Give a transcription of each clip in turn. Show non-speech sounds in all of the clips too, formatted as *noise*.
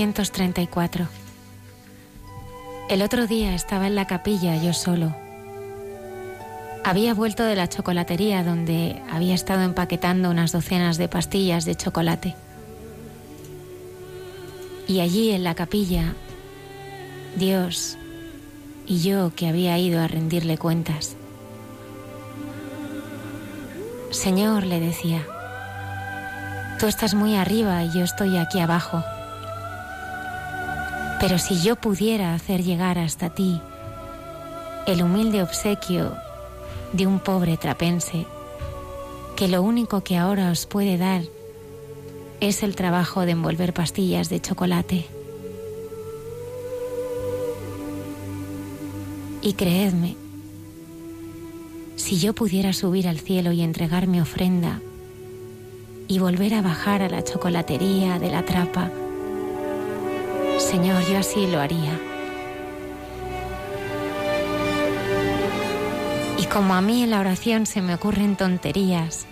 1934. El otro día estaba en la capilla yo solo. Había vuelto de la chocolatería donde había estado empaquetando unas docenas de pastillas de chocolate. Y allí en la capilla, Dios y yo que había ido a rendirle cuentas. Señor, le decía, tú estás muy arriba y yo estoy aquí abajo. Pero si yo pudiera hacer llegar hasta ti el humilde obsequio de un pobre trapense, que lo único que ahora os puede dar es el trabajo de envolver pastillas de chocolate. Y creedme, si yo pudiera subir al cielo y entregar mi ofrenda y volver a bajar a la chocolatería de la trapa, Señor, yo así lo haría. Y como a mí en la oración se me ocurren tonterías,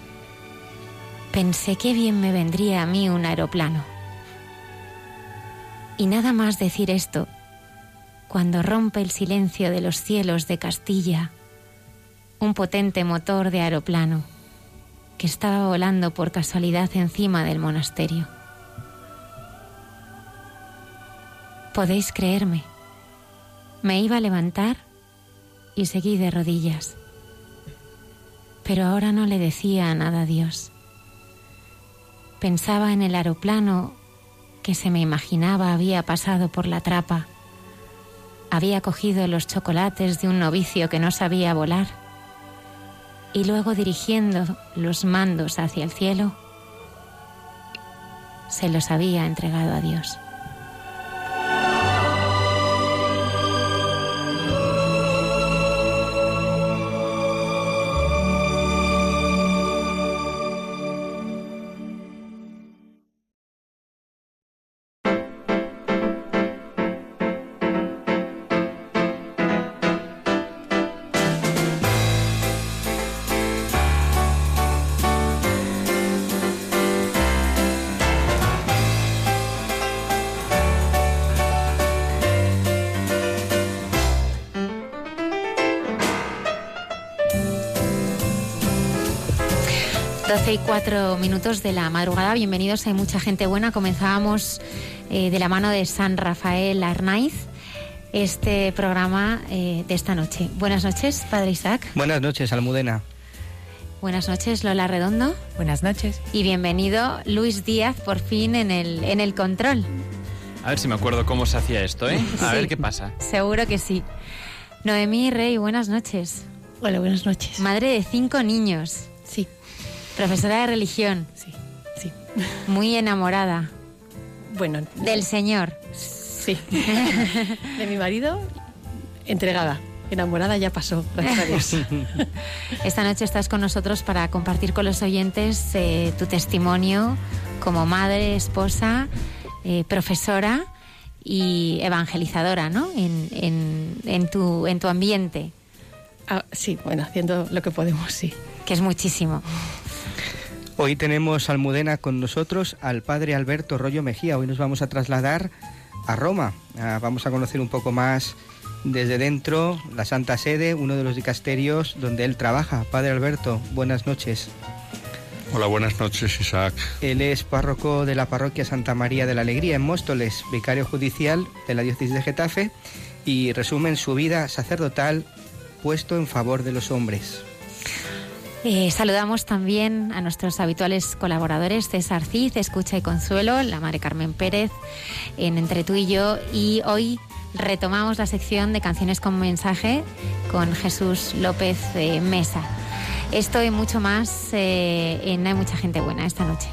pensé qué bien me vendría a mí un aeroplano. Y nada más decir esto, cuando rompe el silencio de los cielos de Castilla, un potente motor de aeroplano que estaba volando por casualidad encima del monasterio. Podéis creerme. Me iba a levantar y seguí de rodillas. Pero ahora no le decía nada a Dios. Pensaba en el aeroplano que se me imaginaba había pasado por la trapa. Había cogido los chocolates de un novicio que no sabía volar. Y luego dirigiendo los mandos hacia el cielo, se los había entregado a Dios. Y cuatro minutos de la madrugada. Bienvenidos, hay mucha gente buena. Comenzábamos eh, de la mano de San Rafael Arnaiz este programa eh, de esta noche. Buenas noches, Padre Isaac. Buenas noches, Almudena. Buenas noches, Lola Redondo. Buenas noches. Y bienvenido, Luis Díaz, por fin en el, en el control. A ver si me acuerdo cómo se hacía esto, ¿eh? A ver qué pasa. Seguro que sí. Noemí Rey, buenas noches. Hola, buenas noches. Madre de cinco niños. Profesora de religión. Sí, sí. Muy enamorada. Bueno. Del Señor. Sí. de mi marido, entregada. Enamorada ya pasó, gracias a *laughs* Esta noche estás con nosotros para compartir con los oyentes eh, tu testimonio como madre, esposa, eh, profesora y evangelizadora, ¿no? En, tu, en tu ambiente. Ah, sí, bueno, haciendo lo que podemos, sí. Que es muchísimo. Hoy tenemos Almudena con nosotros al padre Alberto Rollo Mejía. Hoy nos vamos a trasladar a Roma. Ah, vamos a conocer un poco más desde dentro la Santa Sede, uno de los dicasterios donde él trabaja. Padre Alberto, buenas noches. Hola, buenas noches, Isaac. Él es párroco de la parroquia Santa María de la Alegría en Móstoles, vicario judicial de la diócesis de Getafe y resumen su vida sacerdotal puesto en favor de los hombres. Eh, saludamos también a nuestros habituales colaboradores, César Cid, Escucha y Consuelo, la madre Carmen Pérez, en Entre tú y yo. Y hoy retomamos la sección de canciones con mensaje con Jesús López eh, Mesa. Esto y mucho más eh, en Hay mucha gente buena esta noche.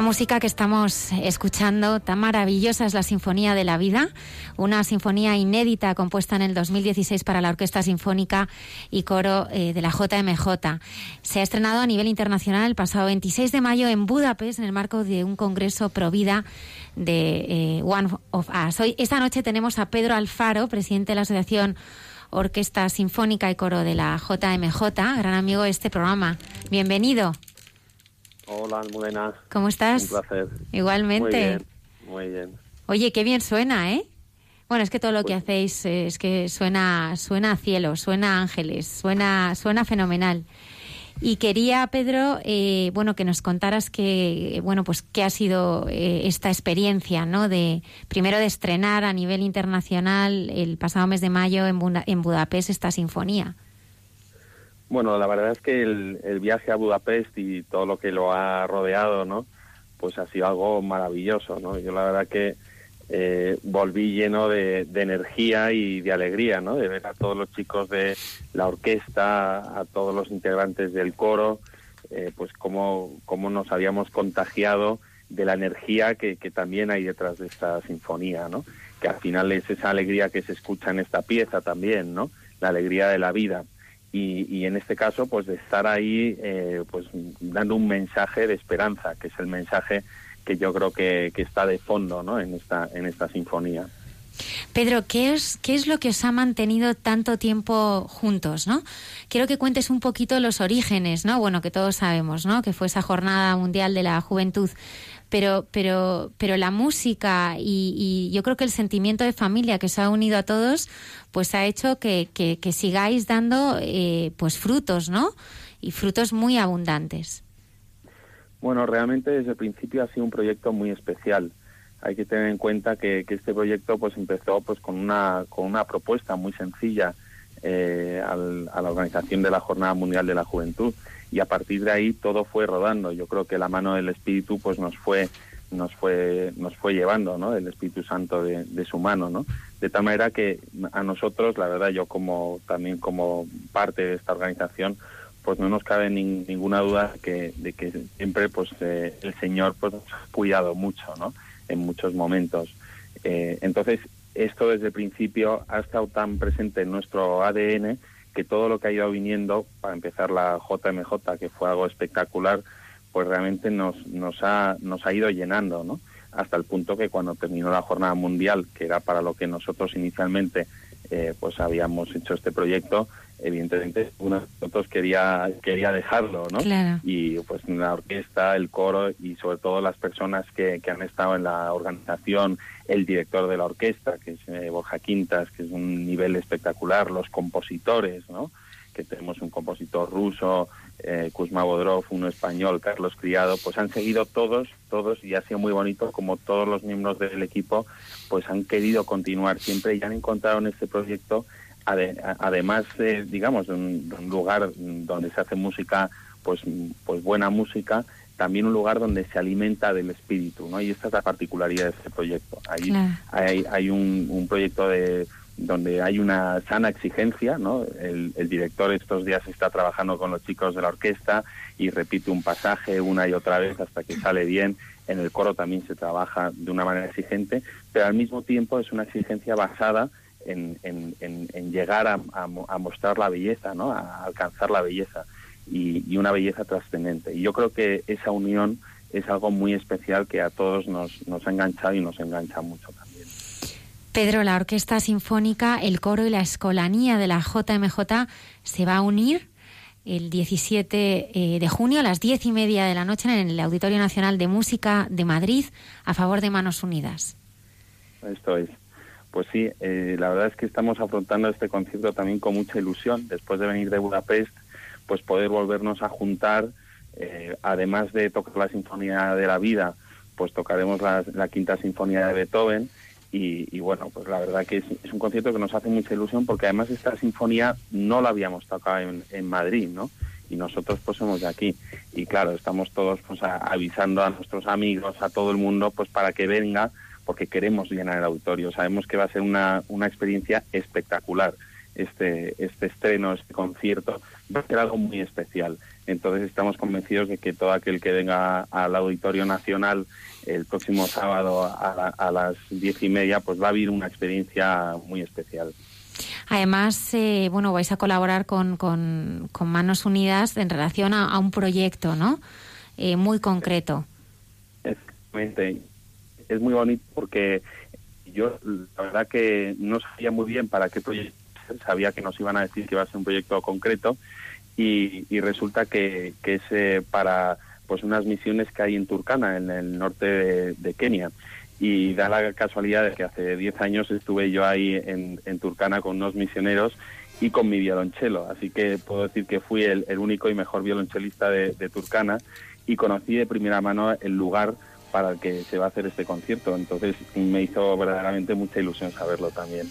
Esta música que estamos escuchando, tan maravillosa, es la Sinfonía de la Vida, una sinfonía inédita compuesta en el 2016 para la Orquesta Sinfónica y Coro eh, de la JMJ. Se ha estrenado a nivel internacional el pasado 26 de mayo en Budapest en el marco de un congreso pro vida de eh, One of Us. Hoy, esta noche tenemos a Pedro Alfaro, presidente de la Asociación Orquesta Sinfónica y Coro de la JMJ, gran amigo de este programa. Bienvenido. Hola, Almudena. ¿Cómo estás? Un placer. Igualmente. Muy bien, muy bien. Oye, qué bien suena, ¿eh? Bueno, es que todo lo que hacéis es que suena, suena a cielo, suena a ángeles, suena, suena fenomenal. Y quería, Pedro, eh, bueno, que nos contaras que, bueno, pues qué ha sido eh, esta experiencia, ¿no? De primero de estrenar a nivel internacional el pasado mes de mayo en, en Budapest esta sinfonía. Bueno, la verdad es que el, viaje a Budapest y todo lo que lo ha rodeado, ¿no? Pues ha sido algo maravilloso, ¿no? Yo la verdad que eh, volví lleno de, energía y de alegría, ¿no? De ver a todos los chicos de la orquesta, a todos los integrantes del coro, eh, pues cómo, cómo nos habíamos contagiado de la energía que, que también hay detrás de esta sinfonía, ¿no? Que al final es esa alegría que se escucha en esta pieza también, ¿no? La alegría de la vida y, en este caso pues de estar ahí eh, pues dando un mensaje de esperanza que es el mensaje que yo creo que, está de fondo ¿no? en esta en esta sinfonía Pedro, ¿qué es, ¿qué es lo que os ha mantenido tanto tiempo juntos, no? Quiero que cuentes un poquito los orígenes, ¿no? Bueno, que todos sabemos, ¿no? Que fue esa Jornada Mundial de la Juventud. Pero, pero, pero la música y, yo creo que el sentimiento de familia que os ha unido a todos, pues ha hecho que, que, sigáis dando eh, pues frutos, ¿no? Y frutos muy abundantes. Bueno, realmente desde el principio ha sido un proyecto muy especial. Hay que tener en cuenta que, este proyecto pues empezó pues con una con una propuesta muy sencilla eh, a la organización de la Jornada Mundial de la Juventud y a partir de ahí todo fue rodando. Yo creo que la mano del Espíritu pues nos fue nos fue nos fue llevando, ¿no? El Espíritu Santo de, su mano, ¿no? De tal manera que a nosotros, la verdad, yo como también como parte de esta organización pues no nos cabe ninguna duda que, de que siempre pues eh, el Señor pues nos ha cuidado mucho, ¿no? En muchos momentos. Eh, entonces, esto desde el principio ha estado tan presente en nuestro ADN que todo lo que ha ido viniendo, para empezar la JMJ, que fue algo espectacular, pues realmente nos, nos, ha, nos ha ido llenando, ¿no? Hasta el punto que cuando terminó la jornada mundial, que era para lo que nosotros inicialmente eh, pues habíamos hecho este proyecto, evidentemente uno de nosotros quería quería dejarlo, ¿no? Y pues la orquesta, el coro y sobre todo las personas que, que han estado en la organización, el director de la orquesta, que es eh, Borja Quintas, que es un nivel espectacular, los compositores, ¿no? Que tenemos un compositor ruso, eh, Kuzma Bodrov, uno español, Carlos Criado, pues han seguido todos, todos, y ha sido muy bonito como todos los miembros del equipo, pues han querido continuar siempre y han encontrado en este proyecto además, de, digamos, de un, lugar donde se hace música, pues, pues buena música, también un lugar donde se alimenta del espíritu, ¿no? Y esta es la particularidad de este proyecto. Hay, hay, hay un, proyecto de donde hay una sana exigencia, ¿no? El, el, director estos días está trabajando con los chicos de la orquesta y repite un pasaje una y otra vez hasta que sale bien. En el coro también se trabaja de una manera exigente, pero al mismo tiempo es una exigencia basada en, en, llegar a, mostrar la belleza, ¿no? a alcanzar la belleza y, una belleza trascendente. Y yo creo que esa unión es algo muy especial que a todos nos, nos ha enganchado y nos engancha mucho también. Pedro, la Orquesta Sinfónica, el coro y la escolanía de la JMJ se va a unir el 17 eh, de junio a las diez y media de la noche en el Auditorio Nacional de Música de Madrid a favor de Manos Unidas. Esto es. Pues sí, eh, la verdad es que estamos afrontando este concierto también con mucha ilusión. Después de venir de Budapest, pues poder volvernos a juntar, eh, además de tocar la Sinfonía de la Vida, pues tocaremos la, Quinta Sinfonía de Beethoven. Y, bueno, pues la verdad que es, un concierto que nos hace mucha ilusión porque además esta sinfonía no la habíamos tocado en, en Madrid, ¿no? y nosotros pues somos de aquí y claro estamos todos pues avisando a nuestros amigos a todo el mundo pues para que venga porque queremos llenar el auditorio. Sabemos que va a ser una, una experiencia espectacular este, este estreno, este concierto, va a ser algo muy especial. Entonces estamos convencidos de que todo aquel que venga al Auditorio Nacional el próximo sábado a, las diez y media, pues va a vivir una experiencia muy especial. Además, eh, bueno, vais a colaborar con, con, Manos Unidas en relación a, un proyecto, ¿no? Eh, muy concreto. Exactamente es muy bonito porque yo la verdad que no sabía muy bien para qué proyecto sabía que nos iban a decir que iba a ser un proyecto concreto y, resulta que, es eh, para pues unas misiones que hay en Turkana, en el norte de, Kenia. Y da la casualidad de que hace 10 años estuve yo ahí en, en, Turkana con unos misioneros y con mi violonchelo. Así que puedo decir que fui el, único y mejor violonchelista de, de Turkana y conocí de primera mano el lugar para el que se va a hacer este concierto. Entonces me hizo verdaderamente mucha ilusión saberlo también.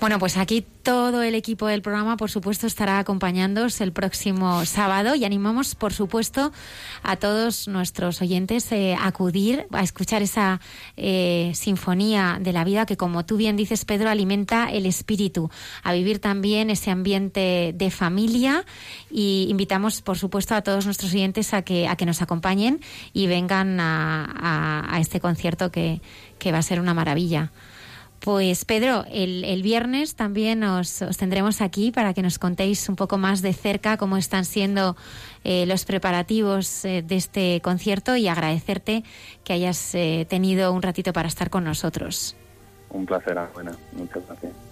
Bueno, pues aquí todo el equipo del programa, por supuesto, estará acompañándoos el próximo sábado y animamos, por supuesto, a todos nuestros oyentes eh, a acudir a escuchar esa eh, sinfonía de la vida que, como tú bien dices, Pedro, alimenta el espíritu, a vivir también ese ambiente de familia y invitamos, por supuesto, a todos nuestros oyentes a que, a que nos acompañen y vengan a, este concierto que, que va a ser una maravilla. Pues Pedro, el, viernes también os, tendremos aquí para que nos contéis un poco más de cerca cómo están siendo eh, los preparativos eh, de este concierto y agradecerte que hayas eh, tenido un ratito para estar con nosotros. Un placer, buena. Muchas gracias.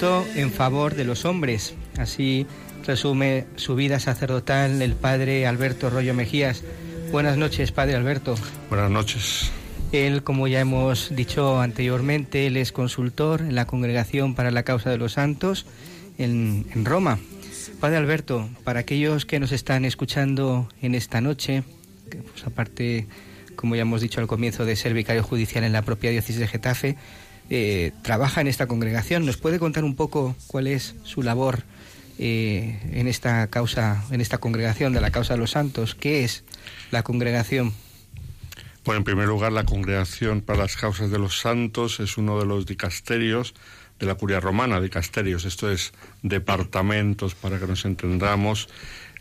Puesto en favor de los hombres. Así resume su vida sacerdotal el padre Alberto Rollo Mejías. Buenas noches, padre Alberto. Buenas noches. Él, como ya hemos dicho anteriormente, él es consultor en la Congregación para la Causa de los Santos en, Roma. Padre Alberto, para aquellos que nos están escuchando en esta noche, que pues aparte, como ya hemos dicho al comienzo, de ser vicario judicial en la propia diócesis de Getafe, eh, trabaja en esta congregación. ¿Nos puede contar un poco cuál es su labor eh, en esta causa, en esta congregación de la causa de los santos? ¿Qué es la congregación? Bueno, en primer lugar, la congregación para las causas de los santos es uno de los dicasterios de la curia romana, dicasterios, esto es departamentos para que nos entendamos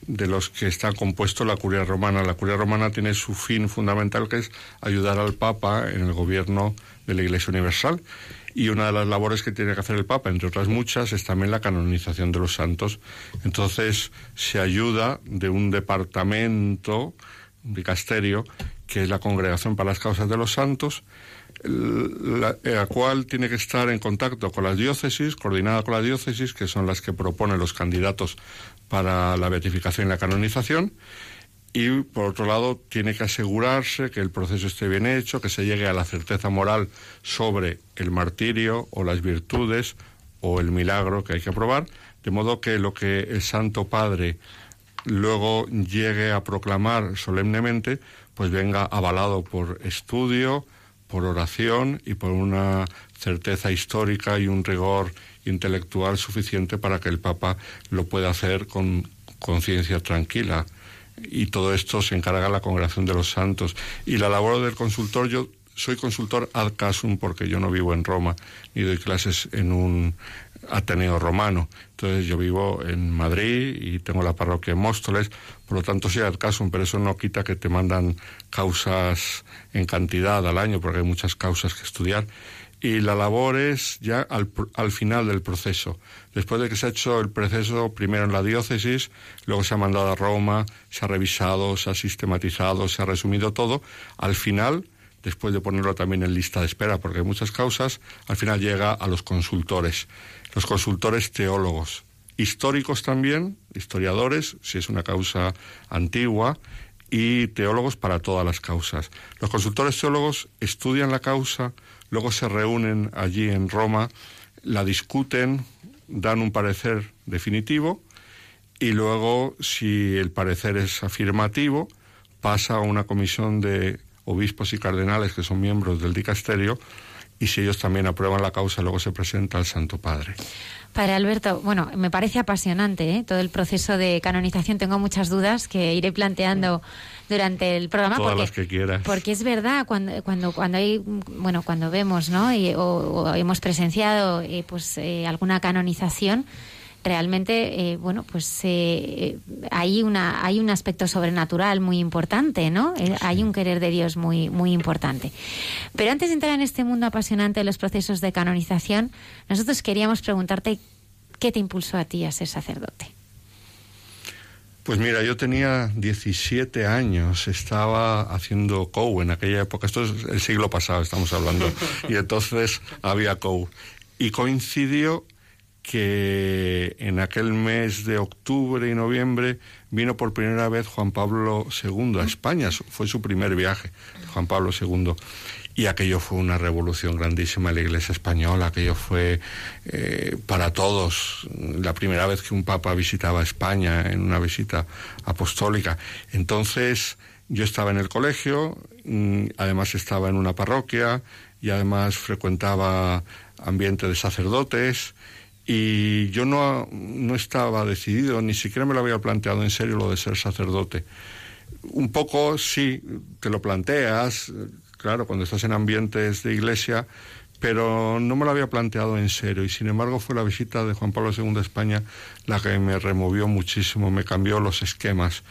de los que está compuesto la curia romana. La curia romana tiene su fin fundamental que es ayudar al Papa en el gobierno de la Iglesia Universal. Y una de las labores que tiene que hacer el Papa, entre otras muchas, es también la canonización de los santos. Entonces se ayuda de un departamento, un dicasterio, que es la Congregación para las Causas de los Santos, la, la, cual tiene que estar en contacto con las diócesis, coordinada con las diócesis, que son las que proponen los candidatos para la beatificación y la canonización, y por otro lado tiene que asegurarse que el proceso esté bien hecho, que se llegue a la certeza moral sobre el martirio o las virtudes o el milagro que hay que probar, de modo que lo que el Santo Padre luego llegue a proclamar solemnemente, pues venga avalado por estudio, por oración y por una certeza histórica y un rigor intelectual suficiente para que el Papa lo pueda hacer con conciencia tranquila y todo esto se encarga la Congregación de los Santos. Y la labor del consultor, yo soy consultor ad casum porque yo no vivo en Roma ni doy clases en un Ateneo romano. Entonces yo vivo en Madrid y tengo la parroquia en Móstoles, por lo tanto soy ad casum, pero eso no quita que te mandan causas en cantidad al año porque hay muchas causas que estudiar y la labor es ya al, al, final del proceso. Después de que se ha hecho el proceso primero en la diócesis, luego se ha mandado a Roma, se ha revisado, se ha sistematizado, se ha resumido todo, al final, después de ponerlo también en lista de espera, porque hay muchas causas, al final llega a los consultores, los consultores teólogos, históricos también, historiadores, si es una causa antigua, y teólogos para todas las causas. Los consultores teólogos estudian la causa, luego se reúnen allí en Roma, la discuten, dan un parecer definitivo y luego, si el parecer es afirmativo, pasa a una comisión de obispos y cardenales que son miembros del dicasterio y si ellos también aprueban la causa, luego se presenta al Santo Padre. Padre Alberto, bueno, me parece apasionante ¿eh? todo el proceso de canonización. Tengo muchas dudas que iré planteando durante el programa. Todas porque, las que quieras. Porque es verdad, cuando, cuando, cuando hay, bueno, cuando vemos, ¿no? Y, o, o hemos presenciado, eh, pues, eh, alguna canonización, realmente, eh, bueno, pues eh, hay una hay un aspecto sobrenatural muy importante, ¿no? Eh, Hay un querer de Dios muy muy importante. Pero antes de entrar en este mundo apasionante de los procesos de canonización, nosotros queríamos preguntarte qué te impulsó a ti a ser sacerdote. Pues mira, yo tenía 17 años, estaba haciendo COU en aquella época, esto es el siglo pasado, estamos hablando, *laughs* y entonces había COU. Y coincidió que en aquel mes de octubre y noviembre vino por primera vez Juan Pablo II a España, fue su primer viaje, Juan Pablo II. Y aquello fue una revolución grandísima en la Iglesia española, aquello fue eh, para todos la primera vez que un papa visitaba España en una visita apostólica. Entonces yo estaba en el colegio, mm, además estaba en una parroquia y además frecuentaba ambiente de sacerdotes y yo no, no estaba decidido, ni siquiera me lo había planteado en serio lo de ser sacerdote. Un poco sí, te lo planteas, claro, cuando estás en ambientes de iglesia, pero no me lo había planteado en serio y sin embargo fue la visita de Juan Pablo II a España la que me removió muchísimo, me cambió los esquemas.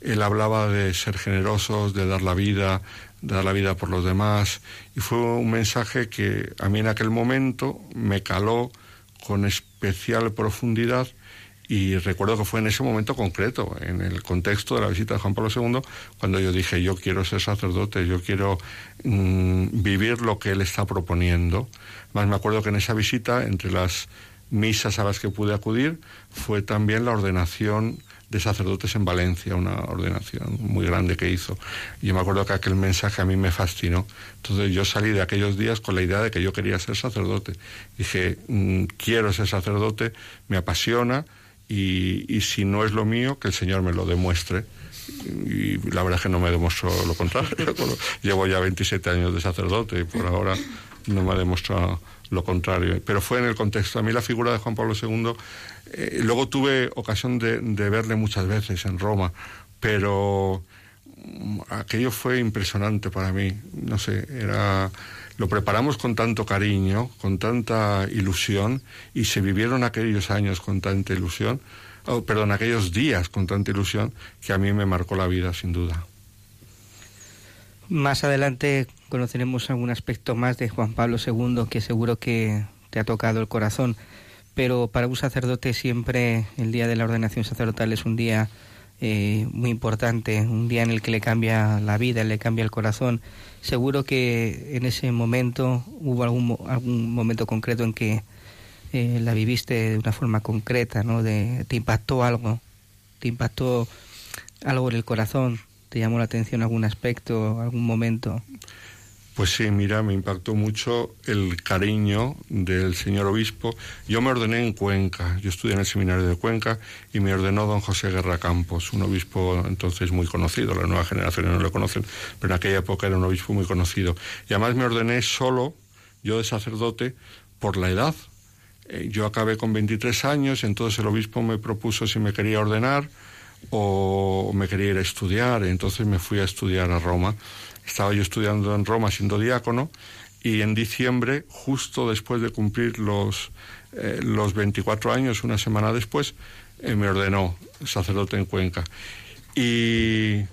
Él hablaba de ser generosos, de dar la vida, de dar la vida por los demás y fue un mensaje que a mí en aquel momento me caló con especial profundidad y recuerdo que fue en ese momento concreto, en el contexto de la visita de Juan Pablo II, cuando yo dije, yo quiero ser sacerdote, yo quiero mm, vivir lo que él está proponiendo. Más me acuerdo que en esa visita, entre las misas a las que pude acudir, fue también la ordenación de sacerdotes en Valencia, una ordenación muy grande que hizo. Y yo me acuerdo que aquel mensaje a mí me fascinó. Entonces yo salí de aquellos días con la idea de que yo quería ser sacerdote. Dije, mm, quiero ser sacerdote, me apasiona y, y si no es lo mío, que el Señor me lo demuestre y la verdad es que no me demostró lo contrario. *laughs* Llevo ya 27 años de sacerdote y por ahora no me ha demostrado lo contrario. Pero fue en el contexto. A mí la figura de Juan Pablo II, eh, luego tuve ocasión de, verle muchas veces en Roma, pero mm, aquello fue impresionante para mí. No sé, era lo preparamos con tanto cariño, con tanta ilusión, y se vivieron aquellos años con tanta ilusión oh, perdón, aquellos días con tanta ilusión que a mí me marcó la vida, sin duda. Más adelante conoceremos algún aspecto más de Juan Pablo II que seguro que te ha tocado el corazón, pero para un sacerdote siempre el día de la ordenación sacerdotal es un día eh, muy importante, un día en el que le cambia la vida, le cambia el corazón. Seguro que en ese momento hubo algún, algún momento concreto en que eh, la viviste de una forma concreta, ¿no? De, te impactó algo, te impactó algo en el corazón, te llamó la atención algún aspecto, algún momento. Pues sí, mira, me impactó mucho el cariño del señor obispo. Yo me ordené en Cuenca, yo estudié en el seminario de Cuenca y me ordenó don José Guerra Campos, un obispo entonces muy conocido, las nuevas generaciones no lo conocen, pero en aquella época era un obispo muy conocido. Y además me ordené solo, yo de sacerdote, por la edad, eh, yo acabé con 23 años, entonces el obispo me propuso si me quería ordenar o me quería ir a estudiar, entonces me fui a estudiar a Roma. Estaba yo estudiando en Roma siendo diácono y en diciembre, justo después de cumplir los, eh, los 24 años, una semana después, eh, me ordenó sacerdote en Cuenca. Y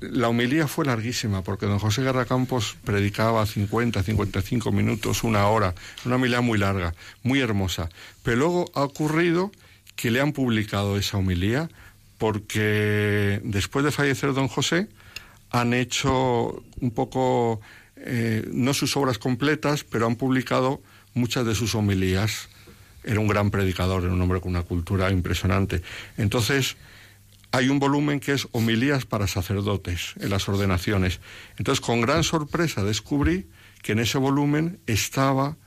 la homilía fue larguísima porque don José Guerra Campos predicaba 50, 55 minutos, una hora, una homilía muy larga, muy hermosa. Pero luego ha ocurrido que le han publicado esa homilía porque después de fallecer don José han hecho un poco, eh, no sus obras completas, pero han publicado muchas de sus homilías. Era un gran predicador, era un hombre con una cultura impresionante. Entonces, hay un volumen que es homilías para sacerdotes en las ordenaciones. Entonces, con gran sorpresa descubrí que en ese volumen estaba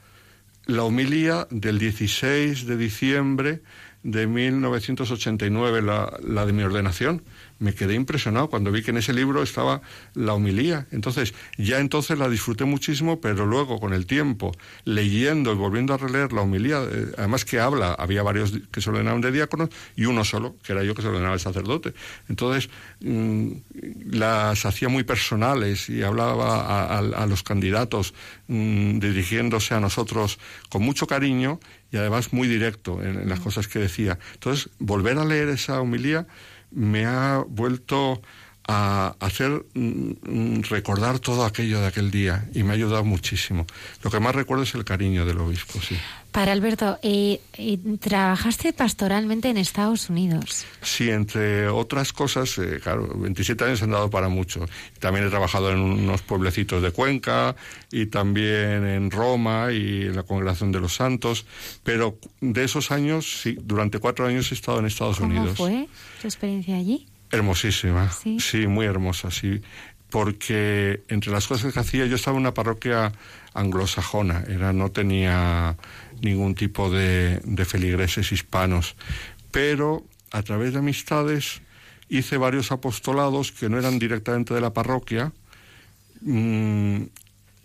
la homilía del 16 de diciembre de 1989, la, la de mi ordenación me quedé impresionado cuando vi que en ese libro estaba la homilía. Entonces, ya entonces la disfruté muchísimo, pero luego con el tiempo, leyendo y volviendo a releer la homilía, eh, además que habla, había varios que se ordenaban de diáconos y uno solo, que era yo que se ordenaba el sacerdote. Entonces, mm, las hacía muy personales y hablaba a, los candidatos mm, dirigiéndose a nosotros con mucho cariño y además muy directo en las cosas que decía. Entonces, volver a leer esa homilía me ha vuelto a hacer mm, mm, recordar todo aquello de aquel día y me ha ayudado muchísimo. Lo que más recuerdo es el cariño del obispo, sí. Para Alberto, eh, eh, trabajaste pastoralmente en Estados Unidos. Sí, entre otras cosas, eh, claro, 27 años han dado para mucho. También he trabajado en unos pueblecitos de Cuenca y también en Roma y en la Congregación de los Santos, pero de esos años, sí, durante cuatro años he estado en Estados Unidos. ¿Cómo fue tu experiencia allí? Hermosísima, ¿Sí? muy hermosa, sí, porque entre las cosas que hacía yo estaba en una parroquia anglosajona, era no tenía ningún tipo de, feligreses hispanos, pero a través de amistades hice varios apostolados que no eran directamente de la parroquia, mm,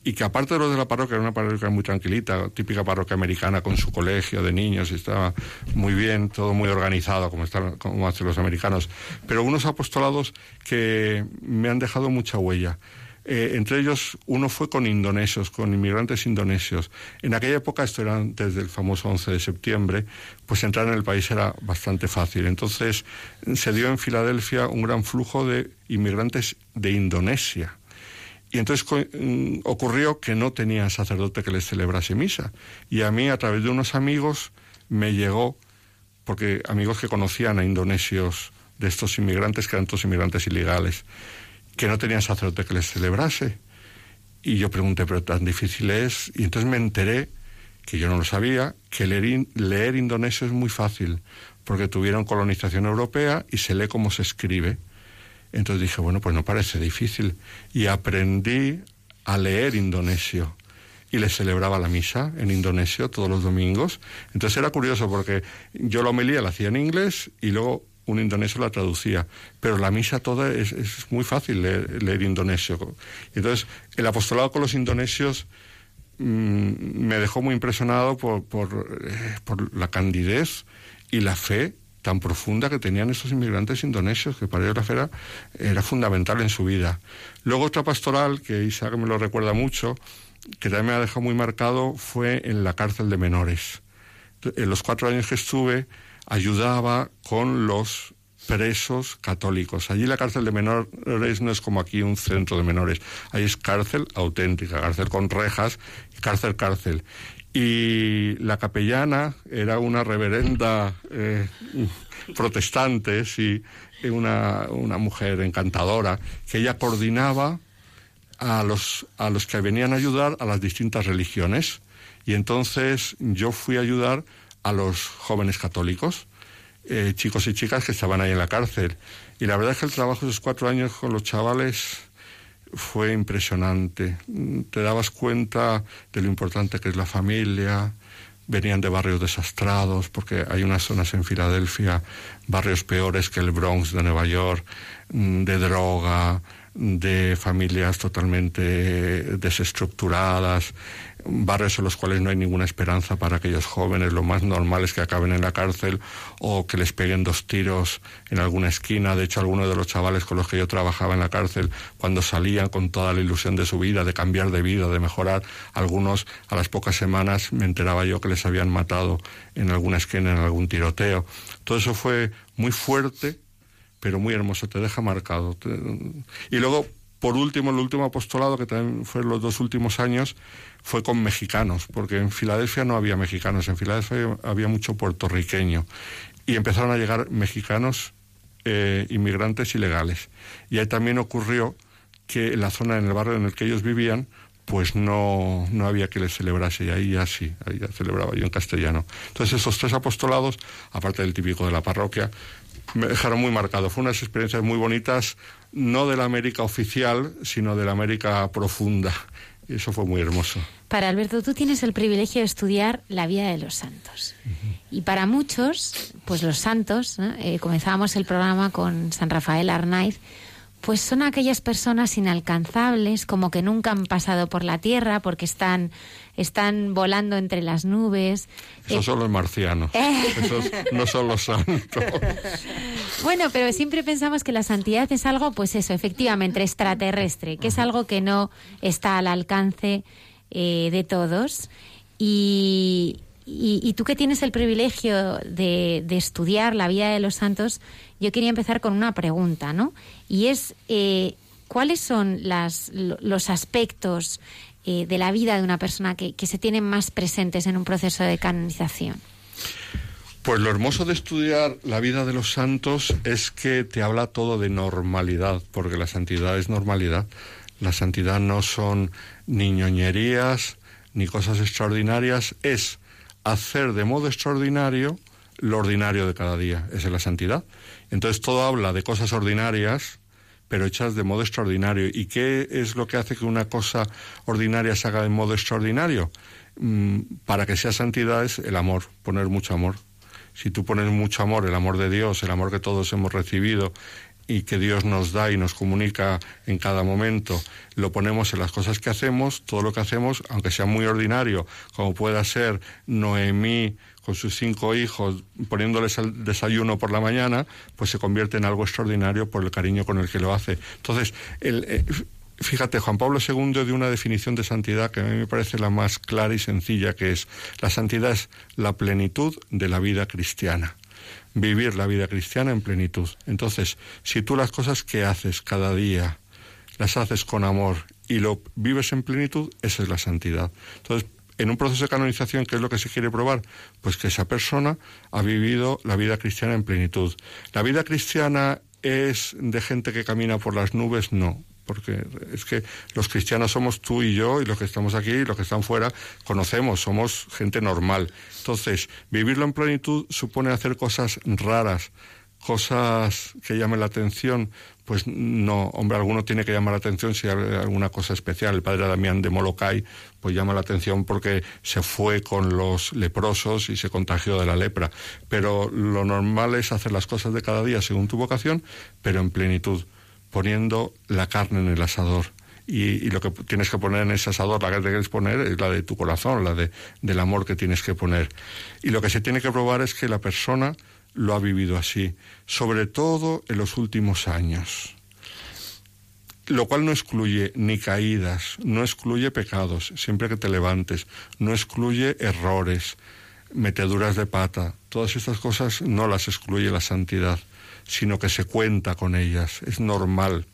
y que aparte de los de la parroquia, era una parroquia muy tranquilita, típica parroquia americana con su colegio de niños, y estaba muy bien, todo muy organizado, como, están, como hacen los americanos, pero unos apostolados que me han dejado mucha huella. Eh, entre ellos, uno fue con indonesios, con inmigrantes indonesios. En aquella época, esto era antes del famoso 11 de septiembre, pues entrar en el país era bastante fácil. Entonces, se dio en Filadelfia un gran flujo de inmigrantes de Indonesia y entonces mm, ocurrió que no tenía sacerdote que les celebrase misa. Y a mí, a través de unos amigos, me llegó, porque amigos que conocían a indonesios de estos inmigrantes, que eran todos inmigrantes ilegales, que no tenían sacerdote que les celebrase. Y yo pregunté, pero tan difícil es. Y entonces me enteré, que yo no lo sabía, que leer, indonesio es muy fácil, porque tuvieron colonización europea y se lee cómo se escribe. Entonces dije, bueno, pues no parece difícil. Y aprendí a leer indonesio. Y le celebraba la misa en indonesio todos los domingos. Entonces era curioso porque yo la homilía la hacía en inglés y luego un indonesio la traducía. Pero la misa toda es, muy fácil leer, indonesio. Entonces el apostolado con los indonesios mm, me dejó muy impresionado por, por, eh, por la candidez y la fe tan profunda que tenían esos inmigrantes indonesios, que para ellos era, fundamental en su vida. Luego otra pastoral, que Isaac me lo recuerda mucho, que también me ha dejado muy marcado, fue en la cárcel de menores. En los cuatro años que estuve, ayudaba con los presos católicos. Allí la cárcel de menores no es como aquí un centro de menores. Ahí es cárcel auténtica, cárcel con rejas, cárcel, cárcel y la capellana era una reverenda eh, protestante, sí, una, una mujer encantadora, que ella coordinaba a los, a los que venían a ayudar a las distintas religiones. Y entonces yo fui a ayudar a los jóvenes católicos, eh, chicos y chicas que estaban ahí en la cárcel. Y la verdad es que el trabajo de esos cuatro años con los chavales fue impresionante. Te dabas cuenta de lo importante que es la familia. Venían de barrios desastrados, porque hay unas zonas en Filadelfia, barrios peores que el Bronx de Nueva York, de droga, de familias totalmente desestructuradas, barrios en los cuales no hay ninguna esperanza para aquellos jóvenes, lo más normal es que acaben en la cárcel o que les peguen dos tiros en alguna esquina. De hecho, algunos de los chavales con los que yo trabajaba en la cárcel, cuando salían con toda la ilusión de su vida, de cambiar de vida, de mejorar, algunos a las pocas semanas me enteraba yo que les habían matado en alguna esquina, en algún tiroteo. Todo eso fue muy fuerte, pero muy hermoso, te deja marcado. Y luego, por último, el último apostolado, que también fue los dos últimos años, fue con mexicanos, porque en Filadelfia no había mexicanos, en Filadelfia había mucho puertorriqueño. Y empezaron a llegar mexicanos eh, inmigrantes ilegales. Y ahí también ocurrió que en la zona, en el barrio en el que ellos vivían, pues no, no había que les celebrase, y ahí ya sí, ahí ya celebraba yo en castellano. Entonces esos tres apostolados, aparte del típico de la parroquia, me dejaron muy marcado. Fue unas experiencias muy bonitas, no de la América oficial, sino de la América profunda Y eso fue muy hermoso. Para Alberto, tú tienes el privilegio de estudiar la vida de los santos. Y para muchos, pues los santos, eh, comenzábamos el programa con San Rafael Arnaiz, pues son aquellas personas inalcanzables, como que nunca han pasado por la tierra porque están, están volando entre las nubes. Esos son los marcianos, *laughs* esos no son los santos. Bueno, pero siempre pensamos que la santidad es algo, pues eso, efectivamente, extraterrestre, que es algo que no está al alcance eh, de todos. Y, y, tú que tienes el privilegio de, estudiar la vida de los santos, yo quería empezar con una pregunta, ¿no? Y es, eh, ¿cuáles son las, los aspectos eh, de la vida de una persona que, se tienen más presentes en un proceso de canonización? Pues lo hermoso de estudiar la vida de los santos es que te habla todo de normalidad, porque la santidad es normalidad. La santidad no son ni ñoñerías, ni cosas extraordinarias, es hacer de modo extraordinario lo ordinario de cada día. Esa es la santidad. Entonces todo habla de cosas ordinarias, pero hechas de modo extraordinario. ¿Y qué es lo que hace que una cosa ordinaria se haga de modo extraordinario? Mm, para que sea santidad es el amor, poner mucho amor. Si tú pones mucho amor, el amor de Dios, el amor que todos hemos recibido, y que Dios nos da y nos comunica en cada momento, lo ponemos en las cosas que hacemos, todo lo que hacemos, aunque sea muy ordinario, como pueda ser Noemí con sus cinco hijos poniéndoles el desayuno por la mañana, pues se convierte en algo extraordinario por el cariño con el que lo hace. Entonces, el, eh, fíjate, Juan Pablo II dio una definición de santidad que a mí me parece la más clara y sencilla, que es la santidad es la plenitud de la vida cristiana vivir la vida cristiana en plenitud. Entonces, si tú las cosas que haces cada día las haces con amor y lo vives en plenitud, esa es la santidad. Entonces, en un proceso de canonización, ¿qué es lo que se quiere probar? Pues que esa persona ha vivido la vida cristiana en plenitud. ¿La vida cristiana es de gente que camina por las nubes? No porque es que los cristianos somos tú y yo, y los que estamos aquí y los que están fuera, conocemos, somos gente normal. Entonces, vivirlo en plenitud supone hacer cosas raras, cosas que llamen la atención, pues no, hombre, alguno tiene que llamar la atención si hay alguna cosa especial. El padre Damián de Molokai, pues llama la atención porque se fue con los leprosos y se contagió de la lepra. Pero lo normal es hacer las cosas de cada día según tu vocación, pero en plenitud poniendo la carne en el asador. Y, lo que tienes que poner en ese asador, la que quieres poner, es la de tu corazón, la de, del amor que tienes que poner. Y lo que se tiene que probar es que la persona lo ha vivido así, sobre todo en los últimos años. Lo cual no excluye ni caídas, no excluye pecados, siempre que te levantes, no excluye errores, meteduras de pata, todas estas cosas no las excluye la santidad sino que se cuenta con ellas, es normal.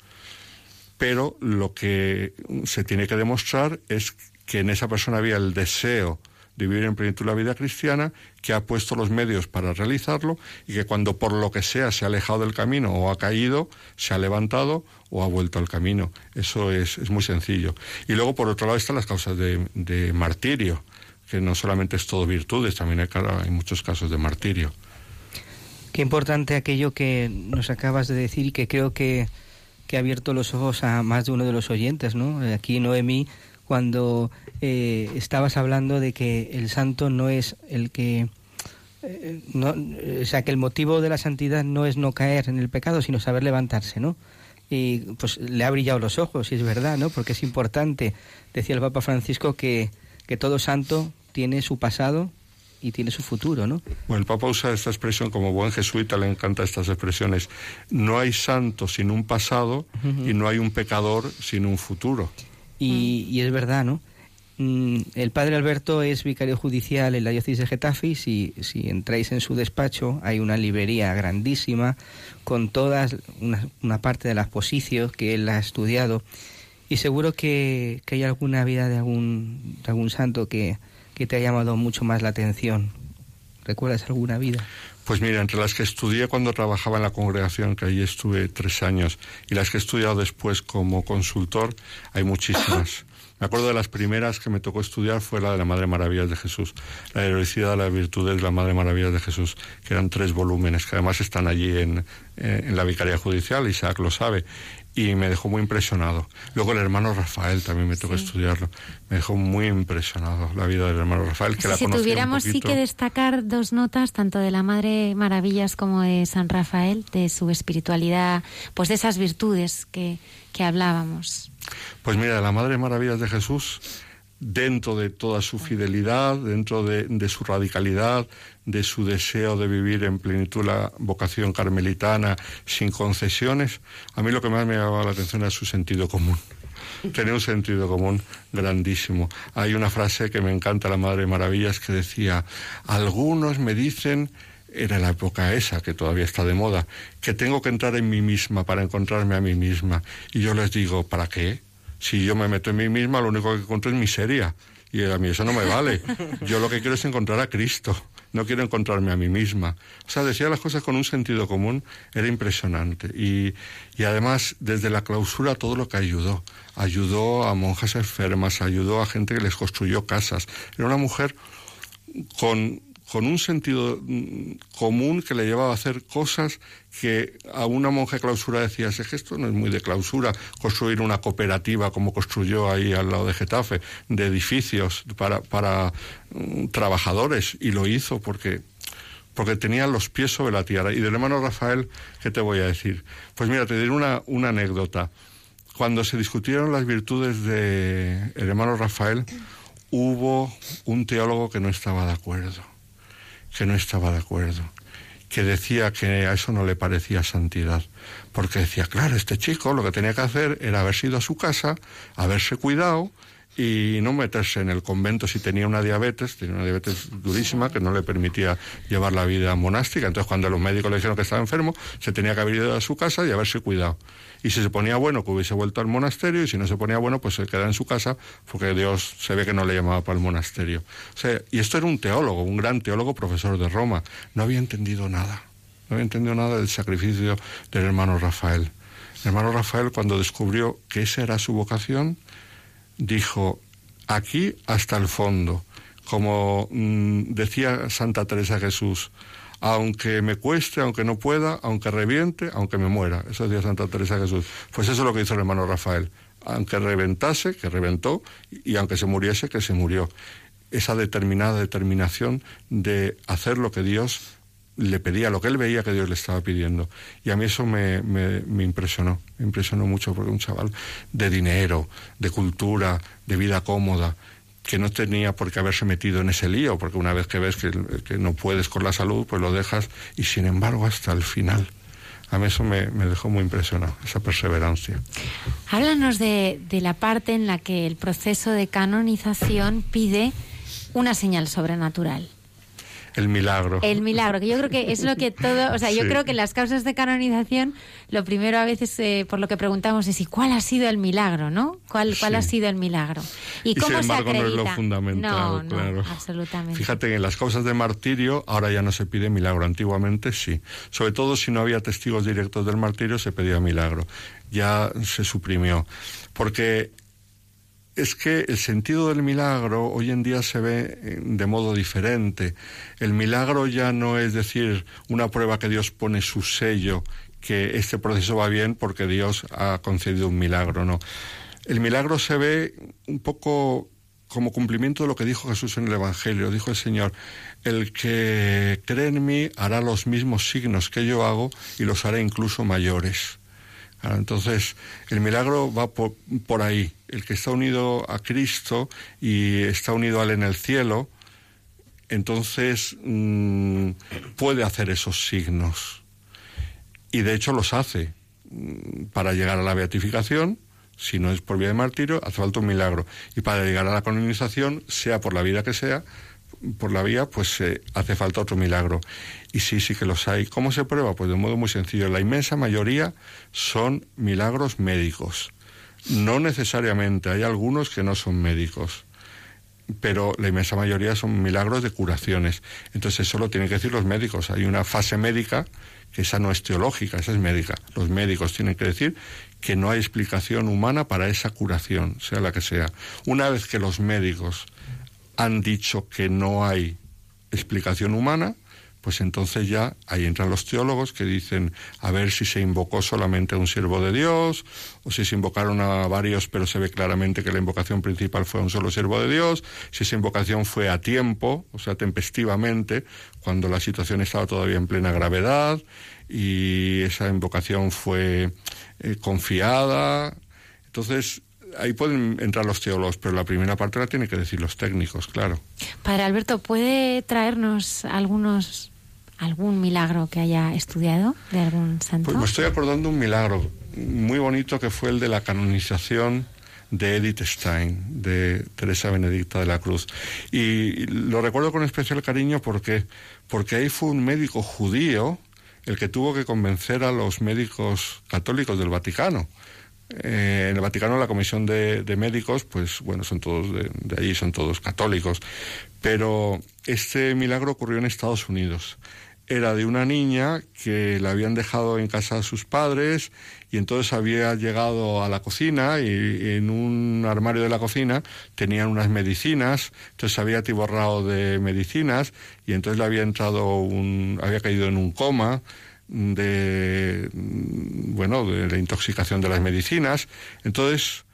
Pero lo que se tiene que demostrar es que en esa persona había el deseo de vivir en plenitud la vida cristiana, que ha puesto los medios para realizarlo y que cuando por lo que sea se ha alejado del camino o ha caído, se ha levantado o ha vuelto al camino. Eso es, muy sencillo. Y luego, por otro lado, están las causas de, martirio, que no solamente es todo virtudes, también hay muchos casos de martirio. Qué importante aquello que nos acabas de decir y que creo que, ha abierto los ojos a más de uno de los oyentes, ¿no? Aquí Noemí, cuando eh, estabas hablando de que el santo no es el que... Eh, no, o sea, que el motivo de la santidad no es no caer en el pecado, sino saber levantarse, ¿no? Y pues le ha brillado los ojos, y es verdad, ¿no? Porque es importante, decía el Papa Francisco, que, que todo santo tiene su pasado, y tiene su futuro, ¿no? Bueno, el Papa usa esta expresión como buen jesuita, le encantan estas expresiones. No hay santo sin un pasado y no hay un pecador sin un futuro. Y, es verdad, ¿no? Mm, el padre Alberto es vicario judicial en la diócesis de Getafe y si, si entráis en su despacho hay una librería grandísima con todas una, una parte de las posiciones que él ha estudiado y seguro que, que hay alguna vida de algún, de algún santo que, que te ha llamado mucho más la atención? ¿Recuerdas alguna vida? Pues mira, entre las que estudié cuando trabajaba en la congregación, que ahí estuve tres años, y las que he estudiado después como consultor, hay muchísimas. Me acuerdo de las primeras que me tocó estudiar fue la de la Madre Maravillas de Jesús, la heroicidad de las virtudes de la Madre Maravillas de Jesús, que eran tres volúmenes, que además están allí en, eh, en la Vicaría Judicial, Isaac lo sabe. Y me dejó muy impresionado. Luego el hermano Rafael también me tocó estudiarlo. Me dejó muy impresionado la vida del hermano Rafael, que la si tuviéramos sí que destacar dos notas, tanto de la Madre Maravillas como de San Rafael, de su espiritualidad, pues de esas virtudes que, que hablábamos. Pues mira, la Madre Maravillas de Jesús dentro de toda su fidelidad, dentro de, su radicalidad, de su deseo de vivir en plenitud la vocación carmelitana sin concesiones, a mí lo que más me llamaba la atención era su sentido común. *laughs* Tenía un sentido común grandísimo. Hay una frase que me encanta, la Madre Maravillas, que decía, algunos me dicen era la época esa, que todavía está de moda, que tengo que entrar en mí misma para encontrarme a mí misma. Y yo les digo, ¿para qué? Si yo me meto en mí misma, lo único que encuentro es miseria. Y a mí eso no me vale. *laughs* Yo lo que quiero es encontrar a Cristo. No quiero encontrarme a mí misma. O sea, decía las cosas con un sentido común. Era impresionante. Y, y además, desde la clausura, todo lo que ayudó. Ayudó a monjas enfermas, ayudó a gente que les construyó casas. Era una mujer con con un sentido mm, común que le llevaba a hacer cosas que a una monja de clausura decía, es que esto no es muy de clausura, construir una cooperativa como construyó ahí al lado de Getafe, de edificios para, para mm, trabajadores, y lo hizo porque porque tenía los pies sobre la tierra. Y del hermano Rafael, ¿qué te voy a decir? Pues mira, te diré una, una anécdota. Cuando se discutieron las virtudes del el hermano Rafael, hubo un teólogo que no estaba de acuerdo que no estaba de acuerdo, que decía que a eso no le parecía santidad, porque decía, claro, este chico lo que tenía que hacer era haber ido a su casa, haberse cuidado y no meterse en el convento si tenía una diabetes, tenía una diabetes durísima que no le permitía llevar la vida monástica. Entonces, cuando los médicos le dijeron que estaba enfermo, se tenía que haber ido a su casa y haberse cuidado. Y si se ponía bueno, que hubiese vuelto al monasterio, y si no se ponía bueno, pues se quedaba en su casa, porque Dios se ve que no le llamaba para el monasterio. O sea, y esto era un teólogo, un gran teólogo, profesor de Roma. No había entendido nada. No había entendido nada del sacrificio del hermano Rafael. El hermano Rafael, cuando descubrió que esa era su vocación, dijo, aquí hasta el fondo, como mm, decía Santa Teresa Jesús, aunque me cueste, aunque no pueda, aunque reviente, aunque me muera. Eso decía Santa Teresa Jesús. Pues eso es lo que hizo el hermano Rafael. Aunque reventase, que reventó, y aunque se muriese, que se murió. Esa determinada determinación de hacer lo que Dios le pedía, lo que él veía que Dios le estaba pidiendo. Y a mí eso me, me, impresionó, me impresionó mucho porque un chaval de dinero, de cultura, de vida cómoda, que no tenía por qué haberse metido en ese lío, porque una vez que ves que, no puedes con la salud, pues lo dejas y sin embargo hasta el final. A mí eso me, dejó muy impresionado, esa perseverancia. Háblanos de, de la parte en la que el proceso de canonización pide una señal sobrenatural. El milagro. El milagro, que yo creo que es lo que todo, o sea, yo creo que en las causas de canonización, lo primero a veces eh, por lo que preguntamos es, ¿y cuál ha sido el milagro, no? ¿Cuál, cuál ha sido el milagro? ¿Y, cómo se acredita? no es lo fundamental, claro. absolutamente. Fíjate que en las causas de martirio ahora ya no se pide milagro, antiguamente sí. Sobre todo si no había testigos directos del martirio se pedía milagro. Ya se suprimió. Porque es que el sentido del milagro hoy en día se ve eh, de modo diferente. El milagro ya no es decir una prueba que Dios pone su sello, que este proceso va bien porque Dios ha concedido un milagro, no. El milagro se ve un poco como cumplimiento de lo que dijo Jesús en el Evangelio. Dijo el Señor, el que cree en mí hará los mismos signos que yo hago y los hará incluso mayores. Entonces, el milagro va por, ahí. El que está unido a Cristo y está unido a Él en el cielo, entonces mm, puede hacer esos signos. Y de hecho los hace. Mm, para llegar a la beatificación, si no es por vía de martirio, hace falta un milagro. Y para llegar a la canonización, sea por la vida que sea, por la vía, pues eh, hace falta otro milagro. Y sí, sí que los hay. ¿Cómo se prueba? Pues de un modo muy sencillo. La inmensa mayoría son milagros médicos. No necesariamente, hay algunos que no son médicos, pero la inmensa mayoría son milagros de curaciones. Entonces eso lo tienen que decir los médicos. Hay una fase médica que esa no es teológica, esa es médica. Los médicos tienen que decir que no hay explicación humana para esa curación, sea la que sea. Una vez que los médicos han dicho que no hay explicación humana, pues entonces ya ahí entran los teólogos que dicen a ver si se invocó solamente a un siervo de Dios o si se invocaron a varios pero se ve claramente que la invocación principal fue a un solo siervo de Dios, si esa invocación fue a tiempo, o sea, tempestivamente, cuando la situación estaba todavía en plena gravedad y esa invocación fue eh, confiada. Entonces, ahí pueden entrar los teólogos, pero la primera parte la tienen que decir los técnicos, claro. Padre Alberto, ¿puede traernos algunos algún milagro que haya estudiado de algún santo? Pues me estoy acordando un milagro muy bonito que fue el de la canonización de Edith Stein, de Teresa Benedicta de la Cruz. Y lo recuerdo con especial cariño porque, porque ahí fue un médico judío el que tuvo que convencer a los médicos católicos del Vaticano. Eh, en el Vaticano la comisión de, médicos, pues bueno, son todos de, de, allí, son todos católicos. Pero este milagro ocurrió en Estados Unidos. Era de una niña que la habían dejado en casa a sus padres y entonces había llegado a la cocina y, en un armario de la cocina tenían unas medicinas, entonces había atiborrado de medicinas y entonces le había entrado un, había caído en un coma de bueno de la intoxicación de las medicinas. Entonces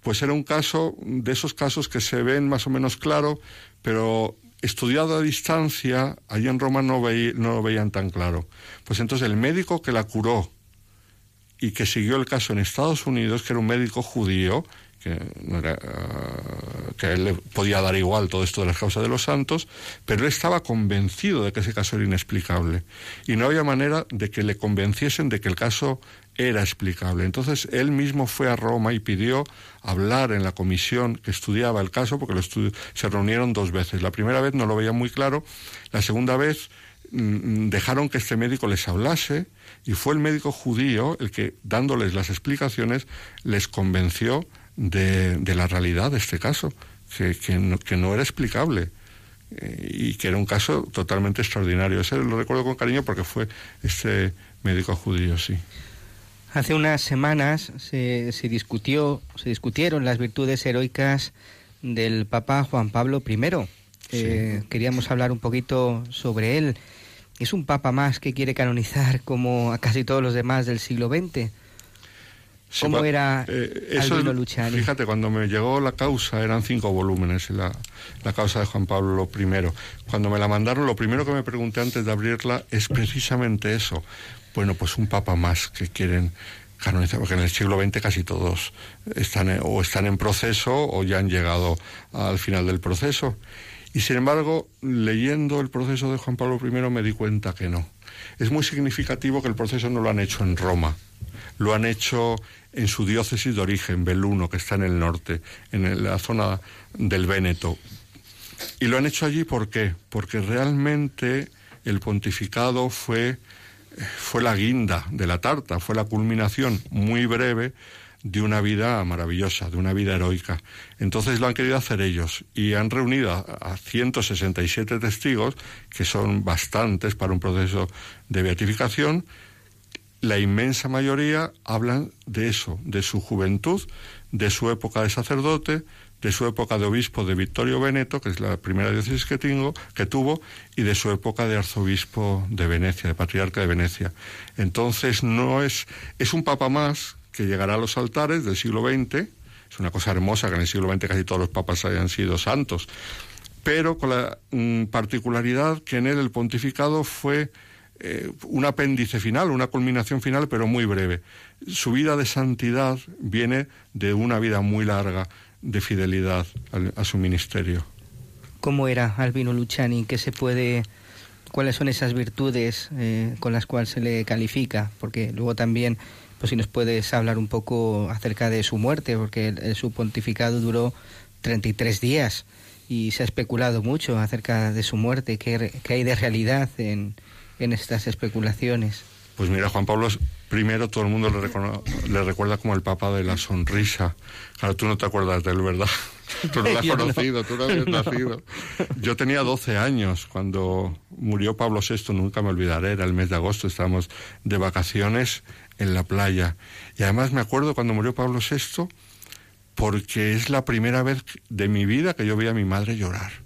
pues era un caso de esos casos que se ven más o menos claro pero estudiado a distancia allí en Roma no, no lo veían tan claro. Pues entonces el médico que la curó y que siguió el caso en Estados Unidos, que era un médico judío, que, no era, ah, que a él le podía dar igual todo esto de las causas de los santos, pero él estaba convencido de que ese caso era inexplicable. Y no había manera de que le convenciesen de que el caso era explicable. Entonces él mismo fue a Roma y pidió hablar en la comisión que estudiaba el caso, porque se reunieron dos veces. La primera vez no lo veía muy claro, la segunda vez mm, dejaron que este médico les hablase y fue el médico judío el que, dándoles las explicaciones, les convenció de, la realidad de este caso, que, que, no, era explicable eh, y que era un caso totalmente extraordinario. Ese lo recuerdo con cariño porque fue este médico judío, sí. Hace unas semanas se, se discutió, se discutieron las virtudes heroicas del Papa Juan Pablo I. Eh, queríamos hablar un poquito sobre él es un papa más que quiere canonizar como a casi todos los demás del siglo XX. ¿Cómo era eh, Albino? Fíjate, cuando me llegó la causa, eran cinco volúmenes, la, la causa de Juan Pablo I. Cuando me la mandaron, lo primero que me pregunté antes de abrirla es precisamente eso. Bueno, pues un papa más que quieren canonizar, porque en el siglo XX casi todos están o están en proceso o ya han llegado al final del proceso. Y sin embargo, leyendo el proceso de Juan Pablo I me di cuenta que no. Es muy significativo que el proceso no lo han hecho en Roma, lo han hecho en su diócesis de origen, Beluno, que está en el norte, en la zona del Véneto. Y lo han hecho allí ¿por qué? Porque realmente el pontificado fue, fue la guinda de la tarta, fue la culminación muy breve de una vida maravillosa, de una vida heroica. Entonces lo han querido hacer ellos y han reunido a, 167 testigos, que son bastantes para un proceso de beatificación. La inmensa mayoría hablan de eso, de su juventud, de su época de sacerdote, de su época de obispo de Vittorio Veneto, que es la primera diócesis que, tengo, que tuvo, y de su época de arzobispo de Venecia, de patriarca de Venecia. Entonces no es, es un papa más que llegará a los altares del siglo XX. Es una cosa hermosa que en el siglo XX casi todos los papas hayan sido santos, pero con la mm, particularidad que en él el pontificado fue eh, un apéndice final, una culminación final, pero muy breve. Su vida de santidad viene de una vida muy larga de fidelidad a, su ministerio. ¿Cómo era Albino Luciani? ¿Qué se puede, ¿Cuáles son esas virtudes eh, con las cuales se le califica? Porque luego también pues si nos puedes hablar un poco acerca de su muerte, porque su pontificado duró 33 días y se ha especulado mucho acerca de su muerte. ¿Qué, hay de realidad en, estas especulaciones? Pues mira, Juan Pablo primero todo el mundo le, le, recuerda como el Papa de la sonrisa. Claro, tú no te acuerdas de él, ¿verdad? *laughs* Tú no lo has conocido, tú no habías *laughs* nacido. Yo tenía 12 años cuando murió Pablo VI, nunca me olvidaré, era el mes de agosto, estábamos de vacaciones en la playa. Y además me acuerdo cuando murió Pablo VI, porque es la primera vez de mi vida que yo vi a mi madre llorar.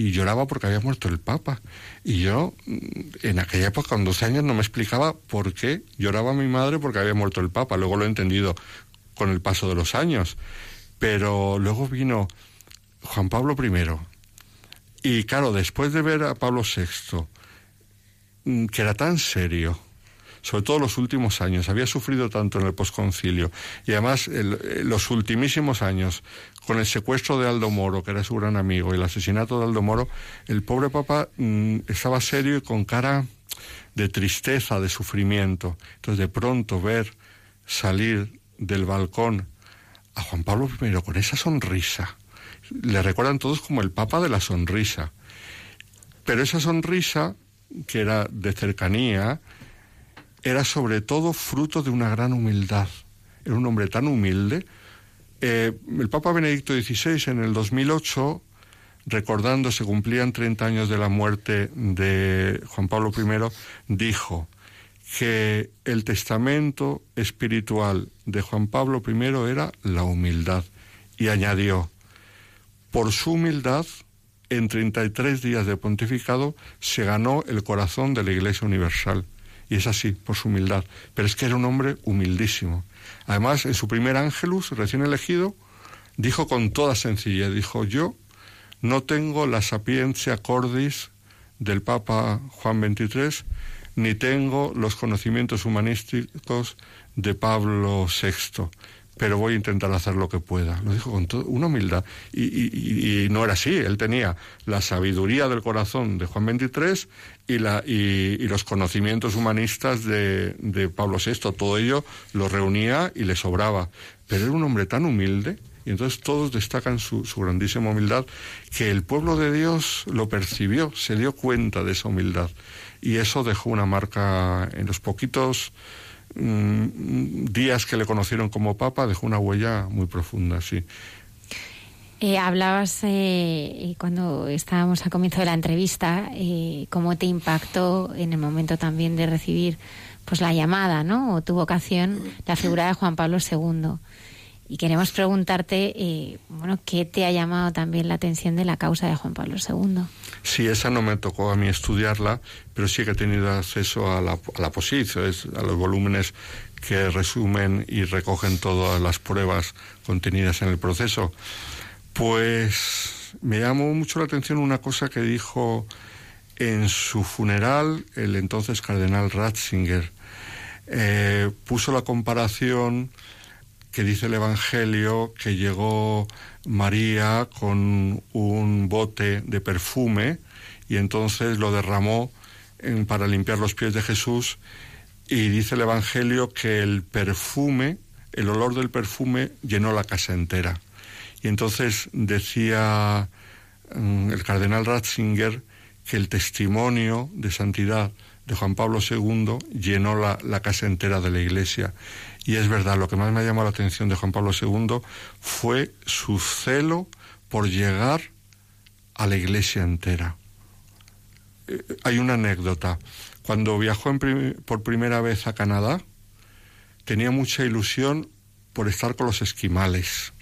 Y lloraba porque había muerto el Papa. Y yo, mm, en aquella época, con 12 años, no me explicaba por qué lloraba mi madre porque había muerto el Papa. Luego lo he entendido con el paso de los años. Pero luego vino Juan Pablo I. Y claro, después de ver a Pablo VI, mm, que era tan serio, sobre todo los últimos años, había sufrido tanto en el posconcilio y además el, los ultimísimos años con el secuestro de Aldo Moro, que era su gran amigo, y el asesinato de Aldo Moro, el pobre papa mm, estaba serio y con cara de tristeza, de sufrimiento. Entonces de pronto ver salir del balcón a Juan Pablo I con esa sonrisa, le recuerdan todos como el papa de la sonrisa. Pero esa sonrisa, que era de cercanía, era sobre todo fruto de una gran humildad. Era un hombre tan humilde. Eh, el Papa Benedicto XVI en el 2008, recordando se cumplían 30 años de la muerte de Juan Pablo I, dijo que el testamento espiritual de Juan Pablo I era la humildad y añadió, por su humildad, en 33 días de pontificado se ganó el corazón de la Iglesia Universal. Y es así, por su humildad. Pero es que era un hombre humildísimo. Además, en su primer ángelus, recién elegido, dijo con toda sencillez, dijo, yo no tengo la sapiencia cordis del Papa Juan XXIII, ni tengo los conocimientos humanísticos de Pablo VI pero voy a intentar hacer lo que pueda. Lo dijo con toda una humildad. Y, no era así, él tenía la sabiduría del corazón de Juan XXIII y, la, y, los conocimientos humanistas de, Pablo VI. Todo ello lo reunía y le sobraba. Pero era un hombre tan humilde, y entonces todos destacan su, su grandísima humildad, que el pueblo de Dios lo percibió, se dio cuenta de esa humildad. Y eso dejó una marca en los poquitos días que le conocieron como papa dejó una huella muy profunda, sí. Eh, hablabas eh, cuando estábamos al comienzo de la entrevista, eh, cómo te impactó en el momento también de recibir pues la llamada, ¿no? O tu vocación, la figura de Juan Pablo II. Y queremos preguntarte, eh, bueno, ¿qué te ha llamado también la atención de la causa de Juan Pablo II? Sí, esa no me tocó a mí estudiarla, pero sí que he tenido acceso a la, a la posición, a los volúmenes que resumen y recogen todas las pruebas contenidas en el proceso. Pues me llamó mucho la atención una cosa que dijo en su funeral el entonces cardenal Ratzinger. Eh, puso la comparación que dice el Evangelio que llegó María con un bote de perfume y entonces lo derramó para limpiar los pies de Jesús y dice el Evangelio que el perfume, el olor del perfume llenó la casa entera. Y entonces decía mm, el cardenal Ratzinger que el testimonio de santidad de Juan Pablo II llenó la, la casa entera de la iglesia. Y es verdad, lo que más me llamado la atención de Juan Pablo II fue su celo por llegar a la iglesia entera. Eh, hay una anécdota. Cuando viajó por primera vez a Canadá, tenía mucha ilusión por estar con los esquimales.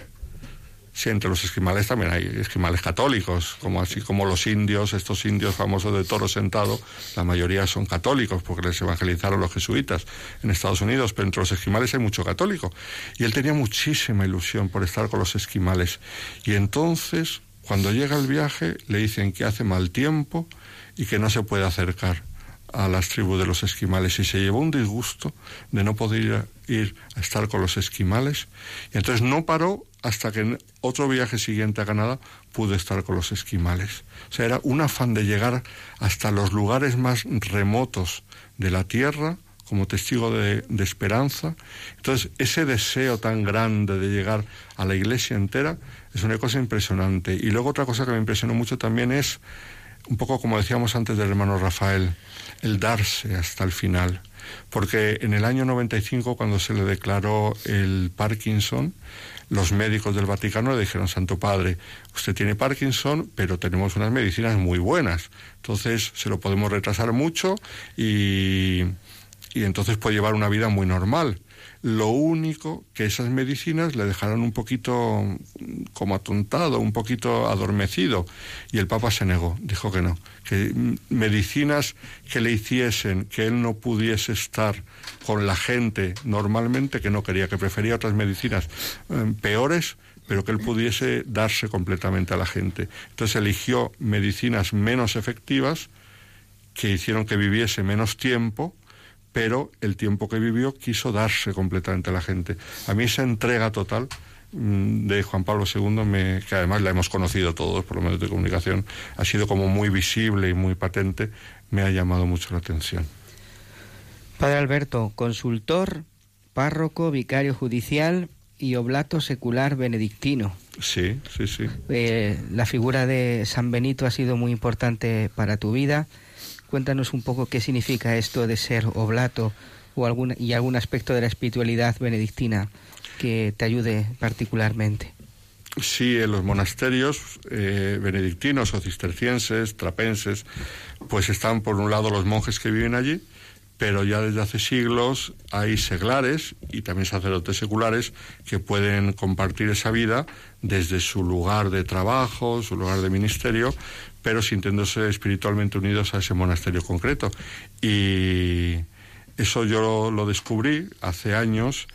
Sí, entre los esquimales también hay esquimales católicos, como así como los indios, estos indios famosos de toro sentado, la mayoría son católicos porque les evangelizaron los jesuitas en Estados Unidos, pero entre los esquimales hay mucho católico. Y él tenía muchísima ilusión por estar con los esquimales. Y entonces, cuando llega el viaje, le dicen que hace mal tiempo y que no se puede acercar a las tribus de los esquimales y se llevó un disgusto de no poder ir a estar con los esquimales y entonces no paró hasta que en otro viaje siguiente a Canadá pude estar con los esquimales. O sea, era un afán de llegar hasta los lugares más remotos de la Tierra como testigo de, de, esperanza. Entonces, ese deseo tan grande de llegar a la iglesia entera es una cosa impresionante. Y luego otra cosa que me impresionó mucho también es, un poco como decíamos antes del hermano Rafael, el darse hasta el final. Porque en el año 95, cuando se le declaró el Parkinson, los médicos del Vaticano le dijeron, Santo Padre, usted tiene Parkinson, pero tenemos unas medicinas muy buenas. Entonces se lo podemos retrasar mucho y, y entonces puede llevar una vida muy normal. Lo único que esas medicinas le dejarán un poquito mm, como atontado, un poquito adormecido. Y el Papa se negó, dijo que no, que mm, medicinas que le hiciesen que él no pudiese estar con la gente normalmente, que no quería, que prefería otras medicinas eh, peores, pero que él pudiese darse completamente a la gente. Entonces eligió medicinas menos efectivas que hicieron que viviese menos tiempo, pero el tiempo que vivió quiso darse completamente a la gente. A mí esa entrega total mm, de Juan Pablo II, me, que además la hemos conocido todos por los medios de comunicación, ha sido como muy visible y muy patente, me ha llamado mucho la atención. Padre Alberto, consultor, párroco, vicario judicial y oblato secular benedictino. Sí, sí, sí. Eh, la figura de San Benito ha sido muy importante para tu vida. Cuéntanos un poco qué significa esto de ser oblato o algún, y algún aspecto de la espiritualidad benedictina que te ayude particularmente. Sí, en los monasterios eh, benedictinos o cistercienses, trapenses, pues están por un lado los monjes que viven allí, pero ya desde hace siglos hay seglares y también sacerdotes seculares que pueden compartir esa vida desde su lugar de trabajo, su lugar de ministerio, pero sintiéndose espiritualmente unidos a ese monasterio concreto. Y eso yo lo, descubrí hace años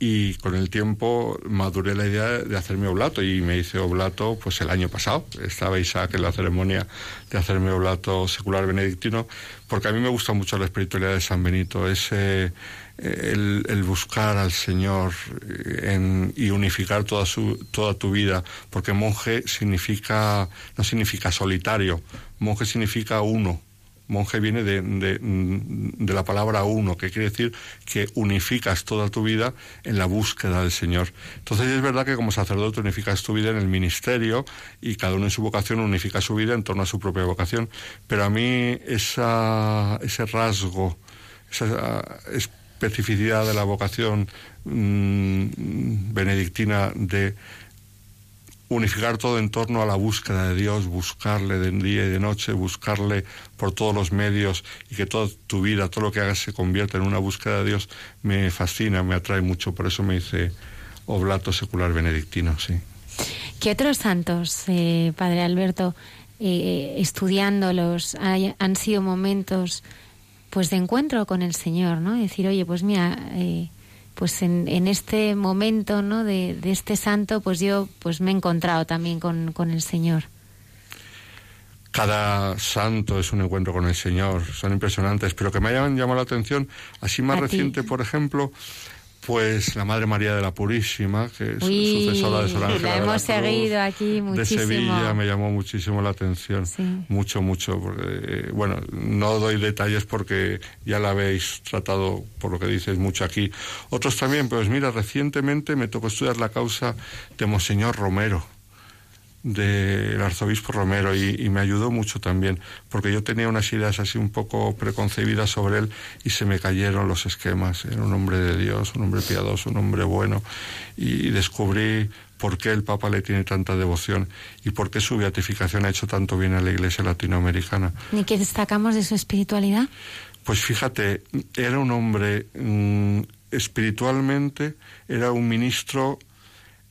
y con el tiempo maduré la idea de hacerme oblato y me hice oblato pues el año pasado. Estaba Isaac en la ceremonia de hacerme oblato secular benedictino porque a mí me gusta mucho la espiritualidad de San Benito, ese el, buscar al Señor eh, y unificar toda, su, toda tu vida, porque monje significa, no significa solitario, monje significa uno. Monje viene de, de, la palabra uno, que quiere decir que unificas toda tu vida en la búsqueda del Señor. Entonces es verdad que como sacerdote unificas tu vida en el ministerio y cada uno en su vocación unifica su vida en torno a su propia vocación. Pero a mí esa, ese rasgo, esa, especificidad de la vocación mm, benedictina de unificar todo en torno a la búsqueda de Dios, buscarle de día y de noche, buscarle por todos los medios y que toda tu vida, todo lo que hagas se convierta en una búsqueda de Dios, me fascina, me atrae mucho. Por eso me hice oblato secular benedictino, sí. ¿Qué otros santos, eh, Padre Alberto, eh, estudiándolos, han sido momentos pues de encuentro con el Señor, ¿no? decir, oye, pues mira, eh, pues en, en, este momento, ¿no? De, de, este santo, pues yo pues me he encontrado también con, con el Señor. Cada santo es un encuentro con el Señor, son impresionantes, pero que me hayan llamado la atención, así más reciente, por ejemplo, pues la Madre María de la Purísima, que es sucesora de San Ángel. La hemos seguido aquí muchísimo. De Sevilla me llamó muchísimo la atención. Mucho, mucho. Porque, bueno, no doy detalles porque ya la habéis tratado, por lo que dices, mucho aquí. Otros también, pues mira, recientemente me tocó estudiar la causa de Monseñor Romero del arzobispo Romero y, me ayudó mucho también, porque yo tenía unas ideas así un poco preconcebidas sobre él y se me cayeron los esquemas. Era un hombre de Dios, un hombre piadoso, un hombre bueno y, descubrí por qué el Papa le tiene tanta devoción y por qué su beatificación ha hecho tanto bien a la Iglesia latinoamericana. ¿Y qué destacamos de su espiritualidad? Pues fíjate, era un hombre mm, espiritualmente, era un ministro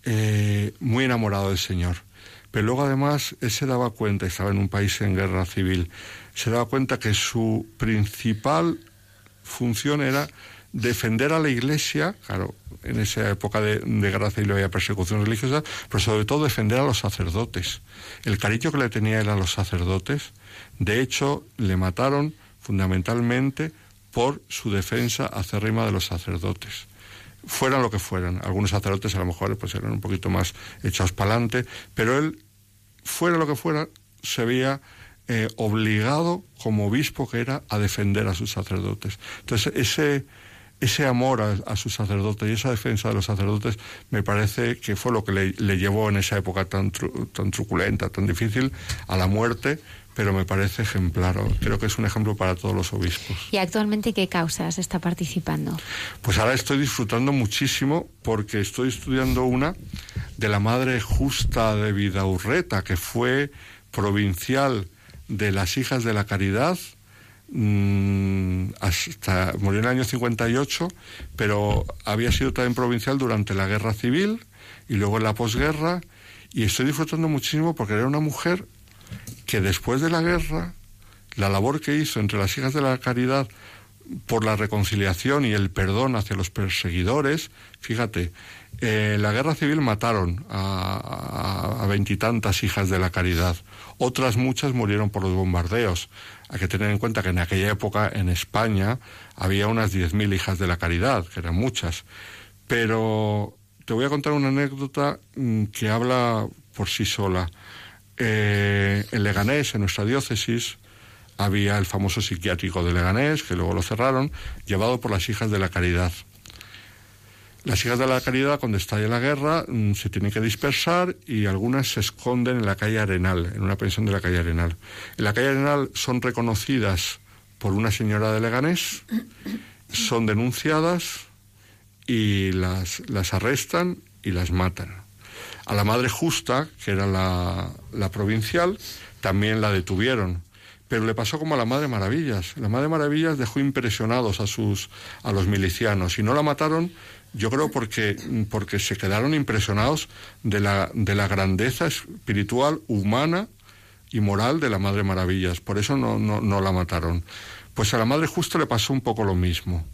eh, muy enamorado del Señor pero luego además él se daba cuenta, estaba en un país en guerra civil, se daba cuenta que su principal función era defender a la Iglesia, claro, en esa época de, guerra civil había persecución religiosa, pero sobre todo defender a los sacerdotes. El cariño que le tenía él a los sacerdotes, de hecho, le mataron fundamentalmente por su defensa acérrima de los sacerdotes fueran lo que fueran. Algunos sacerdotes a lo mejor pues eran un poquito más echados para adelante, pero él fuera lo que fuera, se veía eh, obligado como obispo que era a defender a sus sacerdotes. Entonces, ese, ese amor a, sus sacerdotes y esa defensa de los sacerdotes me parece que fue lo que le, llevó en esa época tan, tan truculenta, tan difícil, a la muerte, pero me parece ejemplar. Creo que es un ejemplo para todos los obispos. ¿Y actualmente qué causas está participando? Pues ahora estoy disfrutando muchísimo porque estoy estudiando una de la Madre Justa de Vidaurreta, que fue provincial de las Hijas de la Caridad mm, hasta murió en el año 58, pero había sido también provincial durante la guerra civil y luego en la posguerra y estoy disfrutando muchísimo porque era una mujer que después de la guerra la labor que hizo entre las hijas de la caridad por la reconciliación y el perdón hacia los perseguidores, fíjate, eh, en la guerra civil mataron a veintitantas hijas de la caridad. Otras muchas murieron por los bombardeos. Hay que tener en cuenta que en aquella época en España había unas 10.000 hijas de la caridad, que eran muchas. Pero te voy a contar una anécdota mm, que habla por sí sola. Eh, en Leganés, en nuestra diócesis, había el famoso psiquiátrico de Leganés, que luego lo cerraron, llevado por las hijas de la caridad. Las hijas de la caridad, cuando estalla la guerra, mm, se tienen que dispersar y algunas se esconden en la calle Arenal, en una pensión de la calle Arenal. En la calle Arenal son reconocidas por una señora de Leganés, son denunciadas y las, las arrestan y las matan. A la madre justa, que era la, provincial, también la detuvieron pero le pasó como a la Madre Maravillas. La Madre Maravillas dejó impresionados a sus a los milicianos y no la mataron, yo creo porque porque se quedaron impresionados de la de la grandeza espiritual, humana y moral de la Madre Maravillas. Por eso no, no, no la mataron. Pues a la Madre Justa le pasó un poco lo mismo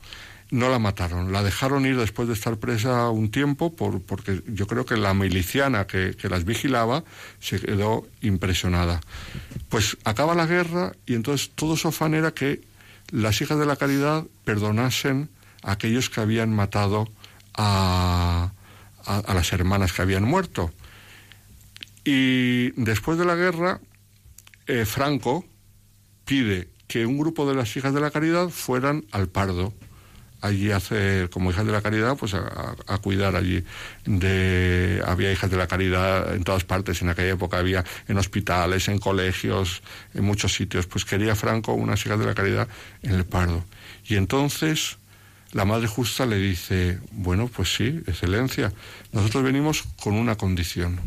no la mataron, la dejaron ir después de estar presa un tiempo por, porque yo creo que la miliciana que, las vigilaba se quedó impresionada. Pues acaba la guerra y entonces todo su afán era que las hijas de la caridad perdonasen a aquellos que habían matado a, a las hermanas que habían muerto. Y después de la guerra, eh, Franco pide que un grupo de las hijas de la caridad fueran al Pardo allí hace, como hijas de la caridad, pues a, cuidar allí. De, había hijas de la caridad en todas partes, en aquella época había en hospitales, en colegios, en muchos sitios. Pues quería Franco unas hijas de la caridad en el Pardo. Y entonces la Madre Justa le dice, bueno, pues sí, excelencia, nosotros venimos con una condición,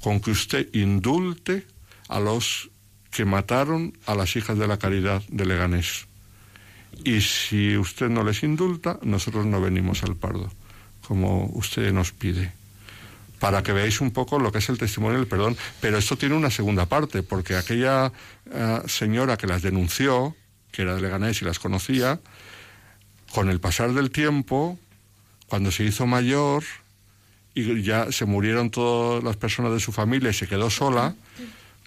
con que usted indulte a los que mataron a las hijas de la caridad de Leganés y si usted no les indulta, nosotros no venimos al Pardo, como usted nos pide. Para que veáis un poco lo que es el testimonio del perdón. Pero esto tiene una segunda parte, porque aquella eh, señora que las denunció, que era de Leganés y las conocía, con el pasar del tiempo, cuando se hizo mayor y ya se murieron todas las personas de su familia y se quedó sola,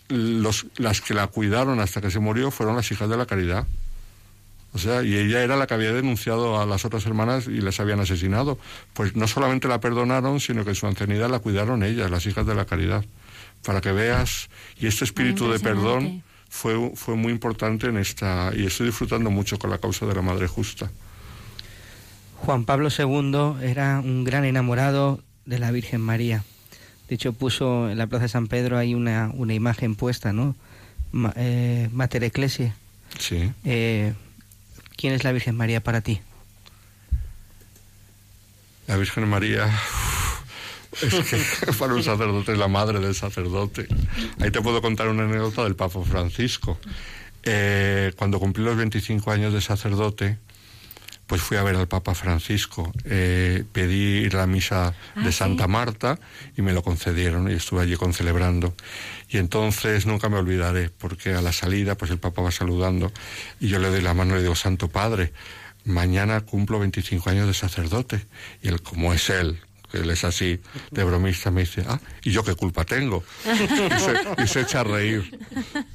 los, las que la cuidaron hasta que se murió fueron las hijas de la caridad. O sea, y ella era la que había denunciado a las otras hermanas y les habían asesinado. Pues no solamente la perdonaron, sino que su ancianidad la cuidaron ellas, las hijas de la caridad. Para que veas, y este espíritu de perdón fue, fue muy importante en esta, y estoy disfrutando mucho con la causa de la Madre Justa. Juan Pablo II era un gran enamorado de la Virgen María. De hecho, puso en la Plaza de San Pedro ahí una, una imagen puesta, ¿no? Eh, Mater Ecclesia. Sí. Eh, ¿Quién es la Virgen María para ti? La Virgen María es que *laughs* para un sacerdote es la madre del sacerdote. Ahí te puedo contar una anécdota del Papa Francisco. Eh, cuando cumplí los 25 años de sacerdote, pues fui a ver al Papa Francisco, eh, pedí la misa ah, de Santa Marta y me lo concedieron y estuve allí concelebrando. Y entonces nunca me olvidaré, porque a la salida pues el Papa va saludando y yo le doy la mano y le digo, Santo Padre, mañana cumplo 25 años de sacerdote. Y él, como es él, él es así, de bromista, me dice, ah, ¿y yo qué culpa tengo? Y se, echa a reír.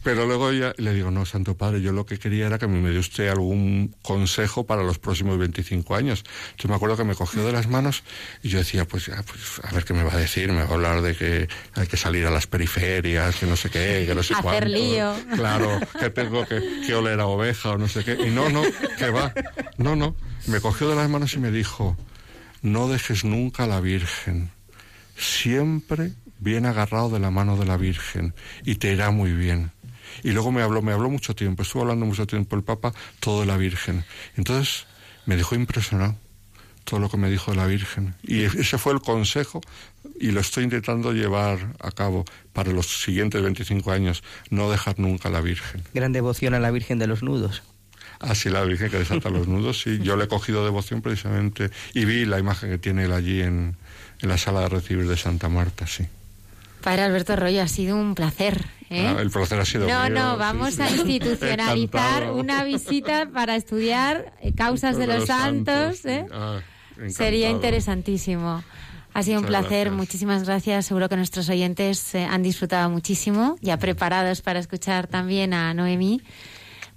Pero luego ya le digo, no, Santo Padre, yo lo que quería era que me dio usted algún consejo para los próximos 25 años. Entonces me acuerdo que me cogió de las manos y yo decía, pues, ya, pues a ver qué me va a decir, me va a hablar de que hay que salir a las periferias, que no sé qué, que no sé *laughs* Hacer lío. Claro, que tengo que, que oler a oveja o no sé qué. Y no, no, que va. No, no. Me cogió de las manos y me dijo, no dejes nunca a la Virgen. Siempre bien agarrado de la mano de la Virgen y te irá muy bien. Y luego me habló, me habló mucho tiempo, estuvo hablando mucho tiempo el Papa, todo de la Virgen. Entonces me dejó impresionado todo lo que me dijo de la Virgen. Y ese fue el consejo y lo estoy intentando llevar a cabo para los siguientes 25 años, no dejar nunca a la Virgen. Gran devoción a la Virgen de los Nudos. Así la Virgen que desata los nudos, sí. Yo le he cogido devoción precisamente y vi la imagen que tiene él allí en, en la sala de recibir de Santa Marta, sí. Padre Alberto Arroyo, ha sido un placer. ¿eh? Ah, el placer ha sido No, mío, no, vamos sí. a *laughs* institucionalizar una visita para estudiar eh, causas de los, santos. ¿eh? Ah, Sería interesantísimo. Ha sido un placer, gracias. muchísimas gracias. Seguro que nuestros oyentes eh, han disfrutado muchísimo, ya preparados para escuchar también a Noemí.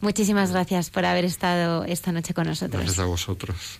Muchísimas gracias por haber estado esta noche con nosotros. Gracias a vosotros.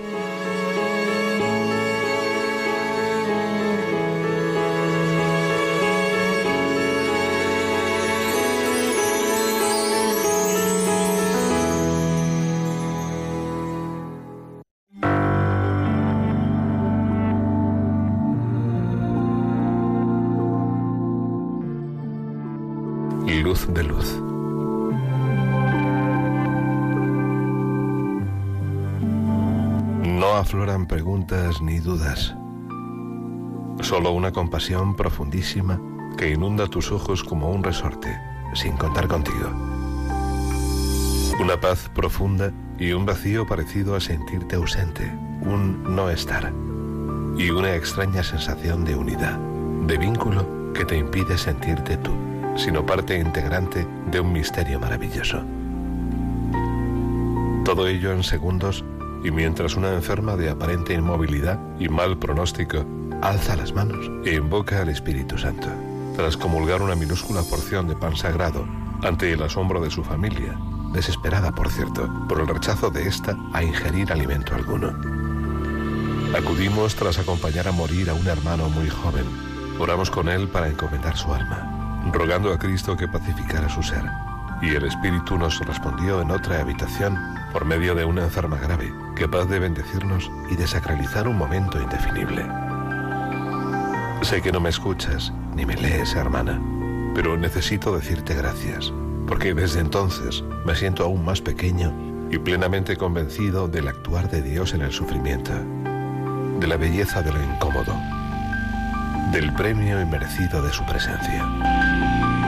Ni dudas. Solo una compasión profundísima que inunda tus ojos como un resorte, sin contar contigo. Una paz profunda y un vacío parecido a sentirte ausente, un no estar. Y una extraña sensación de unidad, de vínculo que te impide sentirte tú, sino parte integrante de un misterio maravilloso. Todo ello en segundos y mientras una enferma de aparente inmovilidad y mal pronóstico alza las manos e invoca al Espíritu Santo, tras comulgar una minúscula porción de pan sagrado ante el asombro de su familia, desesperada, por cierto, por el rechazo de ésta a ingerir alimento alguno. Acudimos tras acompañar a morir a un hermano muy joven. Oramos con él para encomendar su alma, rogando a Cristo que pacificara su ser. Y el Espíritu nos respondió en otra habitación por medio de una enferma grave, capaz de bendecirnos y de sacralizar un momento indefinible. Sé que no me escuchas ni me lees, hermana, pero necesito decirte gracias, porque desde entonces me siento aún más pequeño y plenamente convencido del actuar de Dios en el sufrimiento, de la belleza de lo incómodo, del premio inmerecido de su presencia.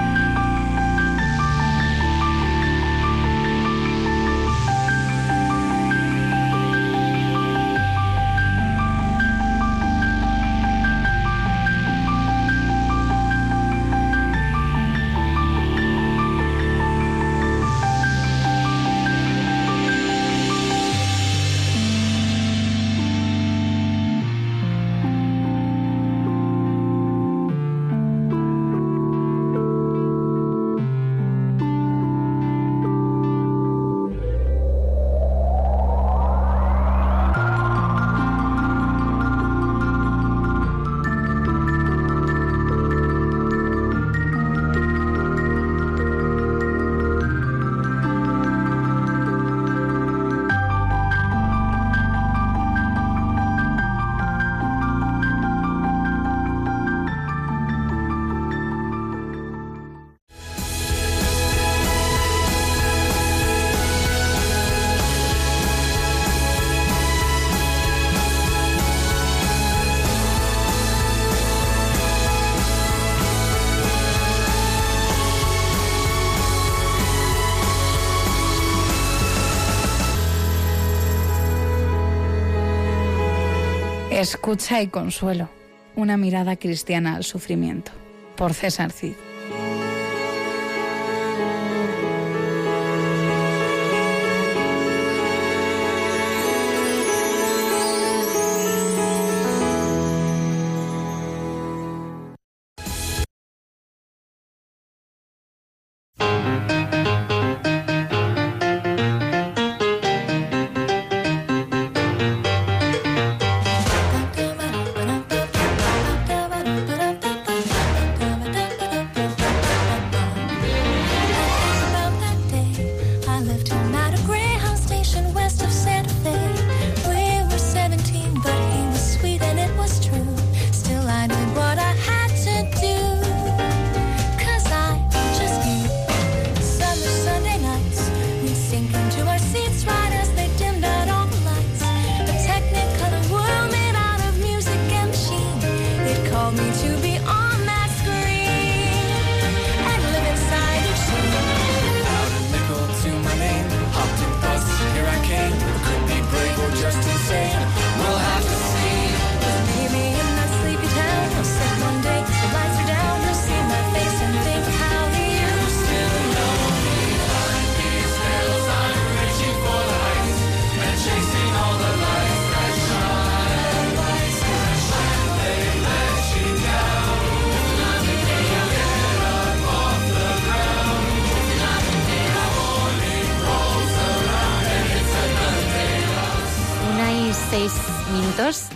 Escucha y consuelo. Una mirada cristiana al sufrimiento. Por César Cid.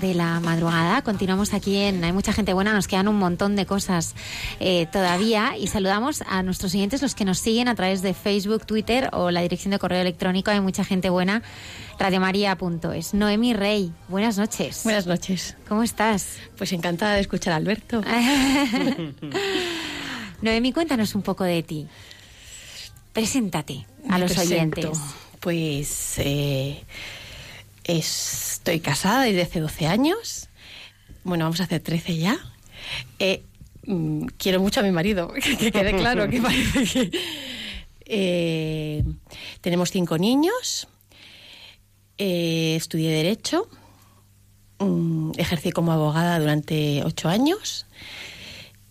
De la madrugada. Continuamos aquí en Hay mucha gente buena, nos quedan un montón de cosas eh, todavía y saludamos a nuestros siguientes, los que nos siguen a través de Facebook, Twitter o la dirección de correo electrónico. Hay mucha gente buena, radiomaria.es. Noemi Rey, buenas noches. Buenas noches. ¿Cómo estás? Pues encantada de escuchar a Alberto. *laughs* Noemi, cuéntanos un poco de ti. Preséntate a los oyentes. Pues eh, Estoy casada desde hace 12 años. Bueno, vamos a hacer 13 ya. Eh, mm, quiero mucho a mi marido, *laughs* que quede claro que parece que... Eh, tenemos cinco niños. Eh, estudié Derecho. Mm, ejercí como abogada durante ocho años.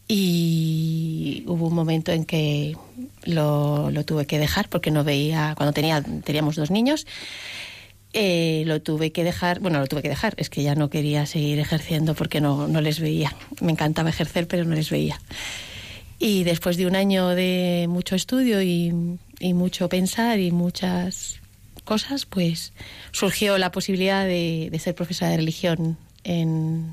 Y hubo un momento en que lo, tuve que dejar porque no veía, cuando tenía, teníamos dos niños, eh, lo tuve que dejar, bueno, lo tuve que dejar, es que ya no quería seguir ejerciendo porque no, no les veía. Me encantaba ejercer, pero no les veía. Y después de un año de mucho estudio y, mucho pensar y muchas cosas, pues surgió la posibilidad de, ser profesora de religión en,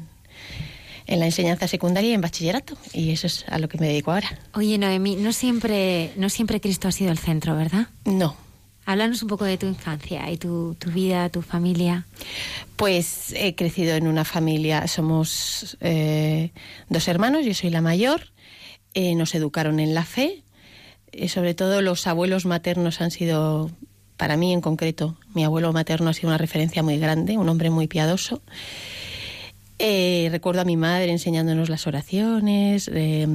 en la enseñanza secundaria y en bachillerato. Y eso es a lo que me dedico ahora. Oye, Noemí, no siempre, no siempre Cristo ha sido el centro, ¿verdad? No, Háblanos un poco de tu infancia y tu, vida, tu familia. Pues he crecido en una familia, somos eh, dos hermanos, yo soy la mayor, eh, nos educaron en la fe, eh, sobre todo los abuelos maternos han sido, para mí en concreto, mi abuelo materno ha sido una referencia muy grande, un hombre muy piadoso. Eh, recuerdo a mi madre enseñándonos las oraciones, eh,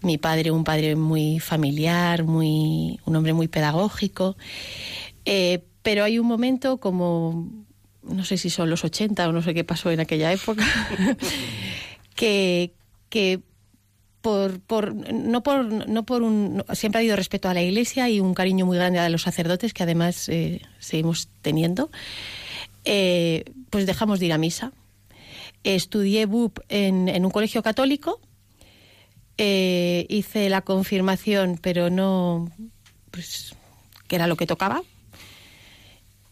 mi padre, un padre muy familiar, muy, un hombre muy pedagógico. Eh, pero hay un momento como, no sé si son los 80 o no sé qué pasó en aquella época, *laughs* que, que por, por, no por, no por un, siempre ha habido respeto a la iglesia y un cariño muy grande a los sacerdotes que además seguimos teniendo, pues dejamos de ir a misa Estudié BUP en, un colegio católico, eh, hice la confirmación, pero no, pues, que era lo que tocaba.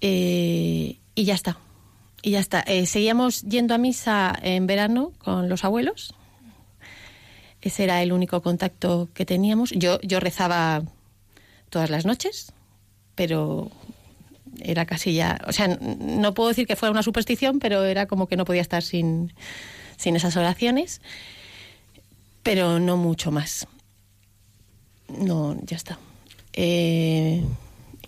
Eh, y ya está. Y ya está. Eh, seguíamos yendo a misa en verano con los abuelos. Ese era el único contacto que teníamos. Yo, yo rezaba todas las noches, pero era casi ya, o sea, no puedo decir que fuera una superstición, pero era como que no podía estar sin, sin esas oraciones, pero no mucho más. No, ya está. Eh,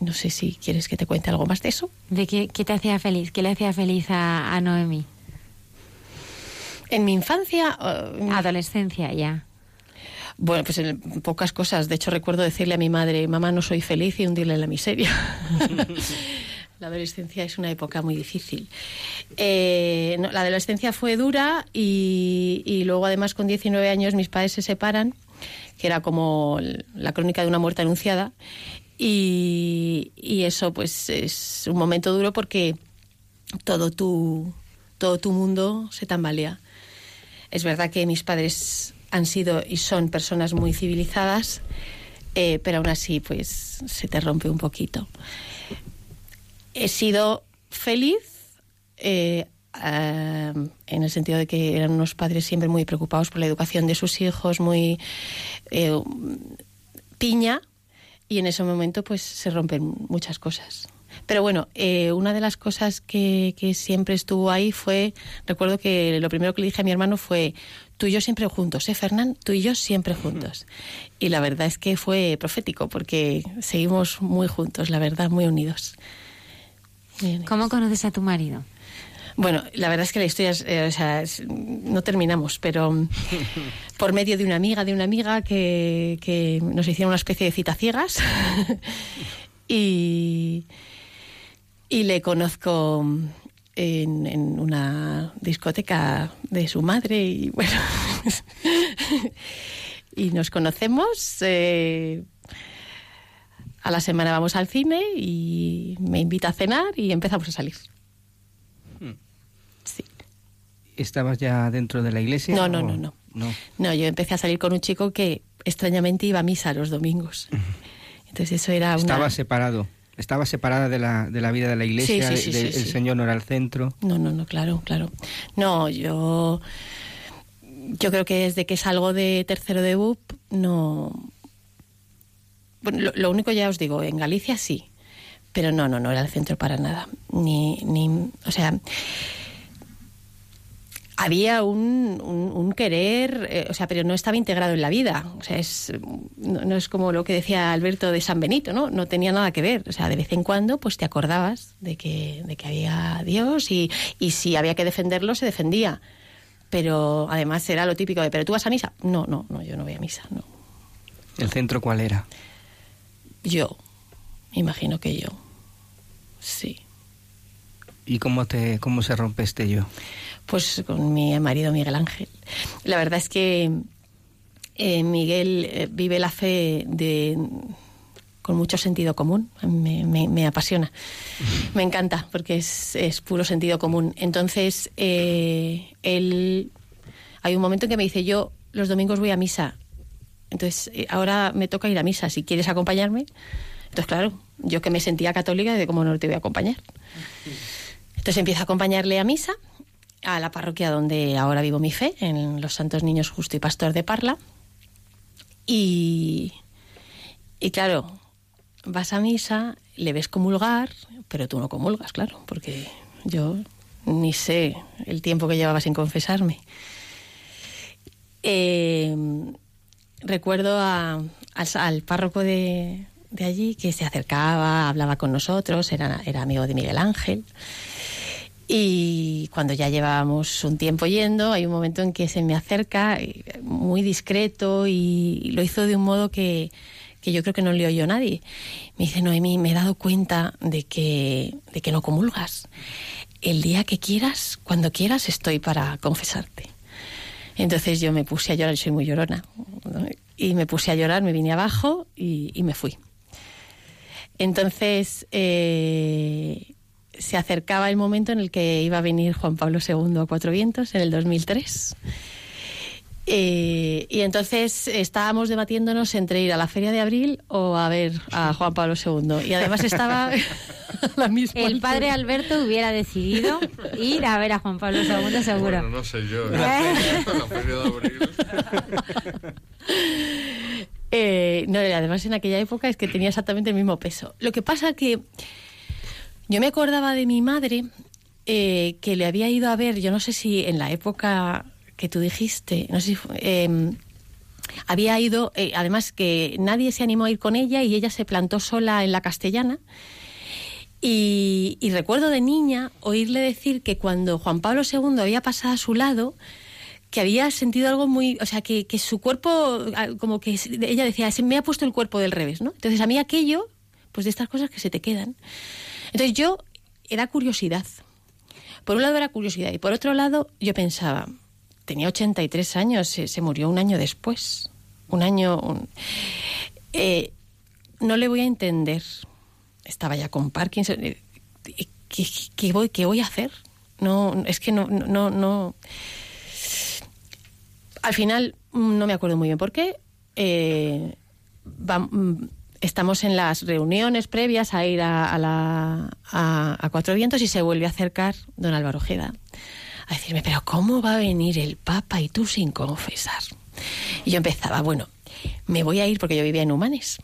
no sé si quieres que te cuente algo más de eso. ¿De qué, te hacía feliz? ¿Qué le hacía feliz a, a Noemi? En mi infancia... Uh, Adolescencia ya. Bueno, pues en pocas cosas. De hecho, recuerdo decirle a mi madre, mamá, no soy feliz y hundirle en la miseria. *laughs* la adolescencia es una época muy difícil. Eh, la adolescencia fue dura y, luego además con 19 años mis padres se separan, que era como la crónica de una muerte anunciada. Y, eso pues es un momento duro porque todo tu, todo tu mundo se tambalea. Es verdad que mis padres han sido y son personas muy civilizadas, eh, pero aún así pues se te rompe un poquito he sido feliz eh, eh, en el sentido de que eran unos padres siempre muy preocupados por la educación de sus hijos, muy eh, piña, y en ese momento pues se rompen muchas cosas. Pero bueno, una de las cosas que, que, siempre estuvo ahí fue, recuerdo que lo primero que le dije a mi hermano fue, tú y yo siempre juntos, ¿eh, Fernán? Tú y yo siempre juntos. Y la verdad es que fue profético, porque seguimos muy juntos, la verdad, muy unidos. ¿Cómo conoces a tu marido? Bueno, la verdad es que la historia es, eh, o sea, no terminamos, pero *laughs* por medio de una amiga, de una amiga que, que nos hicieron una especie de cita ciegas *laughs* y, y le conozco en, en, una discoteca de su madre y *laughs* bueno, y nos conocemos. Eh, a la semana vamos al cine y me invita a cenar y empezamos a salir. Hmm. Sí. ¿Estabas ya dentro de la iglesia? No, no, no, no, no. yo empecé a salir con un chico que extrañamente iba a misa los domingos. Entonces eso era una... Estaba separado. Estaba separada de la, de la vida de la iglesia, el Señor no era el centro. No, no, no, claro, claro. No, yo yo creo que desde que salgo de tercero de BUP no bueno, lo, único ya os digo, en Galicia sí, pero no, no, no era el centro para nada. Ni, ni o sea, había un, un, querer, eh, o sea, pero no estaba integrado en la vida. O sea, es, no, es como lo que decía Alberto de San Benito, ¿no? No tenía nada que ver. O sea, de vez en cuando, pues te acordabas de que, de que había Dios y, y si había que defenderlo, se defendía. Pero además era lo típico de, ¿pero tú vas a misa? No, no, no, yo no voy a misa, no. ¿El centro cuál era? Yo, imagino que yo, sí. ¿Y cómo, te, cómo se rompe este yo? Pues con mi marido Miguel Ángel. La verdad es que eh, Miguel eh, vive la fe de, con mucho sentido común. Me, me, apasiona. *laughs* Me encanta porque es, es puro sentido común. Entonces, eh, él. Hay un momento en que me dice: Yo los domingos voy a misa entonces, eh, ahora me toca ir a misa, si quieres acompañarme. Entonces, claro, yo que me sentía católica, de cómo no te voy a acompañar. Entonces empiezo a acompañarle a misa, a la parroquia donde ahora vivo mi fe, en los Santos Niños Justo y Pastor de Parla. Y, y claro, vas a misa, le ves comulgar, pero tú no comulgas, claro, porque yo ni sé el tiempo que llevaba sin confesarme. Eh, recuerdo al, párroco de, allí que se acercaba, hablaba con nosotros, era, amigo de Miguel Ángel. Y cuando ya llevábamos un tiempo yendo, hay un momento en que se me acerca eh, muy discreto y lo hizo de un modo que, que yo creo que no le oyó nadie. Me dice, Noemí, me he dado cuenta de que, de que no comulgas. El día que quieras, cuando quieras, estoy para confesarte. Entonces yo me puse a llorar, soy muy llorona, y me puse a llorar, me vine abajo y, me fui. Entonces eh, se acercaba el momento en el que iba a venir Juan Pablo II a Cuatro Vientos en el 2003. Eh, y entonces estábamos debatiéndonos entre ir a la Feria de Abril o a ver a Juan Pablo II. Y además estaba *laughs* la misma. El padre Alberto hubiera decidido ir a ver a Juan Pablo II, seguro. Bueno, no sé yo. ¿eh? La Feria de Abril. *laughs* Eh, no, además en aquella época es que tenía exactamente el mismo peso. Lo que pasa que yo me acordaba de mi madre que le había ido a ver, yo no sé si en la época que tú dijiste, no sé si em, había ido, eh, además que nadie se animó a ir con ella y ella se plantó sola en la castellana. Y, recuerdo de niña oírle decir que cuando Juan Pablo II había pasado a su lado, que había sentido algo muy, o sea, que, que su cuerpo, como que ella decía, se me ha puesto el cuerpo del revés, ¿no? Entonces a mí aquello, pues de estas cosas que se te quedan. Entonces yo era curiosidad. Por un lado era curiosidad y por otro lado yo pensaba, tenía 83 años, se, se murió un año después. Un año... eh, no le voy a entender. Estaba ya con Parkinson. eh, ¿Qué, qué voy, a hacer? No, es que no, no, no. Al final, no me acuerdo muy bien por qué. eh, estamos en las reuniones previas a ir a, a Cuatro Vientos y se vuelve a acercar don Álvaro Ojeda a decirme, pero ¿cómo va a venir el Papa y tú sin confesar? Y yo empezaba, bueno, me voy a ir porque yo vivía en Humanes,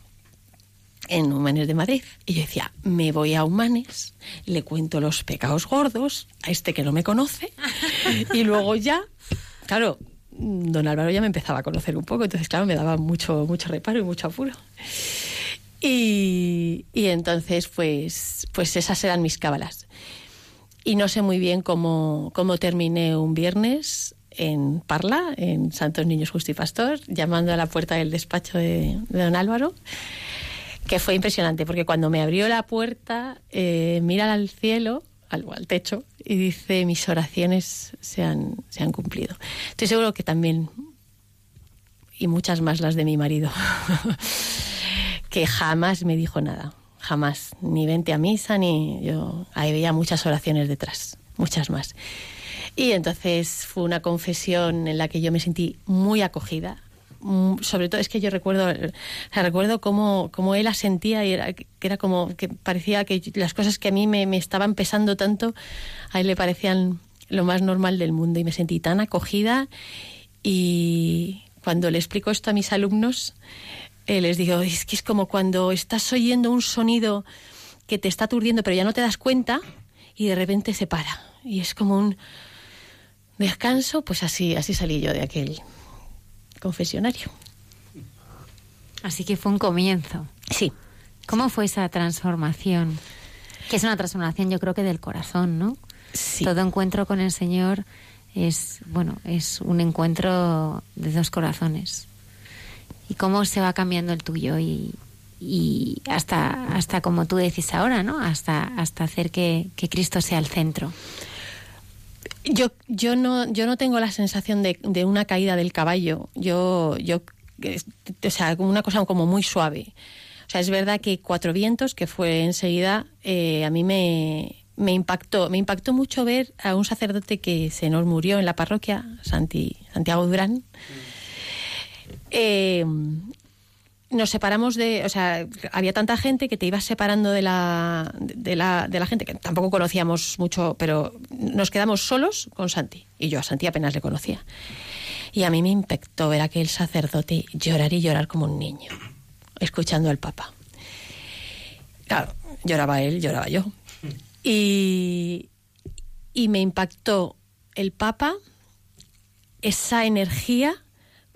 en Humanes de Madrid. Y yo decía, me voy a Humanes, le cuento los pecados gordos a este que no me conoce *laughs* y luego ya, claro, don Álvaro ya me empezaba a conocer un poco, entonces claro, me daba mucho, mucho reparo y mucho apuro. Y, y entonces, pues, pues esas eran mis cábalas. Y no sé muy bien cómo, cómo terminé un viernes en Parla, en Santos Niños Justo y Pastor, llamando a la puerta del despacho de, don Álvaro, que fue impresionante, porque cuando me abrió la puerta, eh, mira al cielo, al, al techo, y dice, mis oraciones se han, se han cumplido. Estoy seguro que también, y muchas más las de mi marido, *laughs* que jamás me dijo nada, jamás, ni vente a misa, ni yo, ahí veía muchas oraciones detrás, muchas más. Y entonces fue una confesión en la que yo me sentí muy acogida. Mm, Sobre todo es que yo recuerdo, recuerdo cómo, cómo él la sentía y era, que era como que parecía que las cosas que a mí me, me estaban pesando tanto, a él le parecían lo más normal del mundo y me sentí tan acogida y cuando le explico esto a mis alumnos, eh, les digo, es que es como cuando estás oyendo un sonido que te está aturdiendo pero ya no te das cuenta y de repente se para. Y es como un descanso, pues así, así salí yo de aquel confesionario. Así que fue un comienzo. Sí. ¿Cómo fue esa transformación? Que es una transformación, yo creo que del corazón, ¿no? Sí. Todo encuentro con el Señor es, bueno, es un encuentro de dos corazones. Y cómo se va cambiando el tuyo y, y hasta, hasta como tú decís ahora, ¿no? Hasta, hasta hacer que, que Cristo sea el centro. Yo, yo, no, yo no tengo la sensación de, de una caída del caballo. Yo, yo, o sea, una cosa como muy suave. O sea, es verdad que Cuatro Vientos, que fue enseguida, eh, a mí me, me impactó. Me impactó mucho ver a un sacerdote que se nos murió en la parroquia, Santi, Santiago Durán. Eh, nos separamos de, o sea, había tanta gente que te ibas separando de la, de la, de la gente que tampoco conocíamos mucho, pero nos quedamos solos con Santi. Y yo a Santi apenas le conocía. Y a mí me impactó ver aquel sacerdote llorar y llorar como un niño, escuchando al Papa. Claro, lloraba él, lloraba yo. Y, y me impactó el Papa, esa energía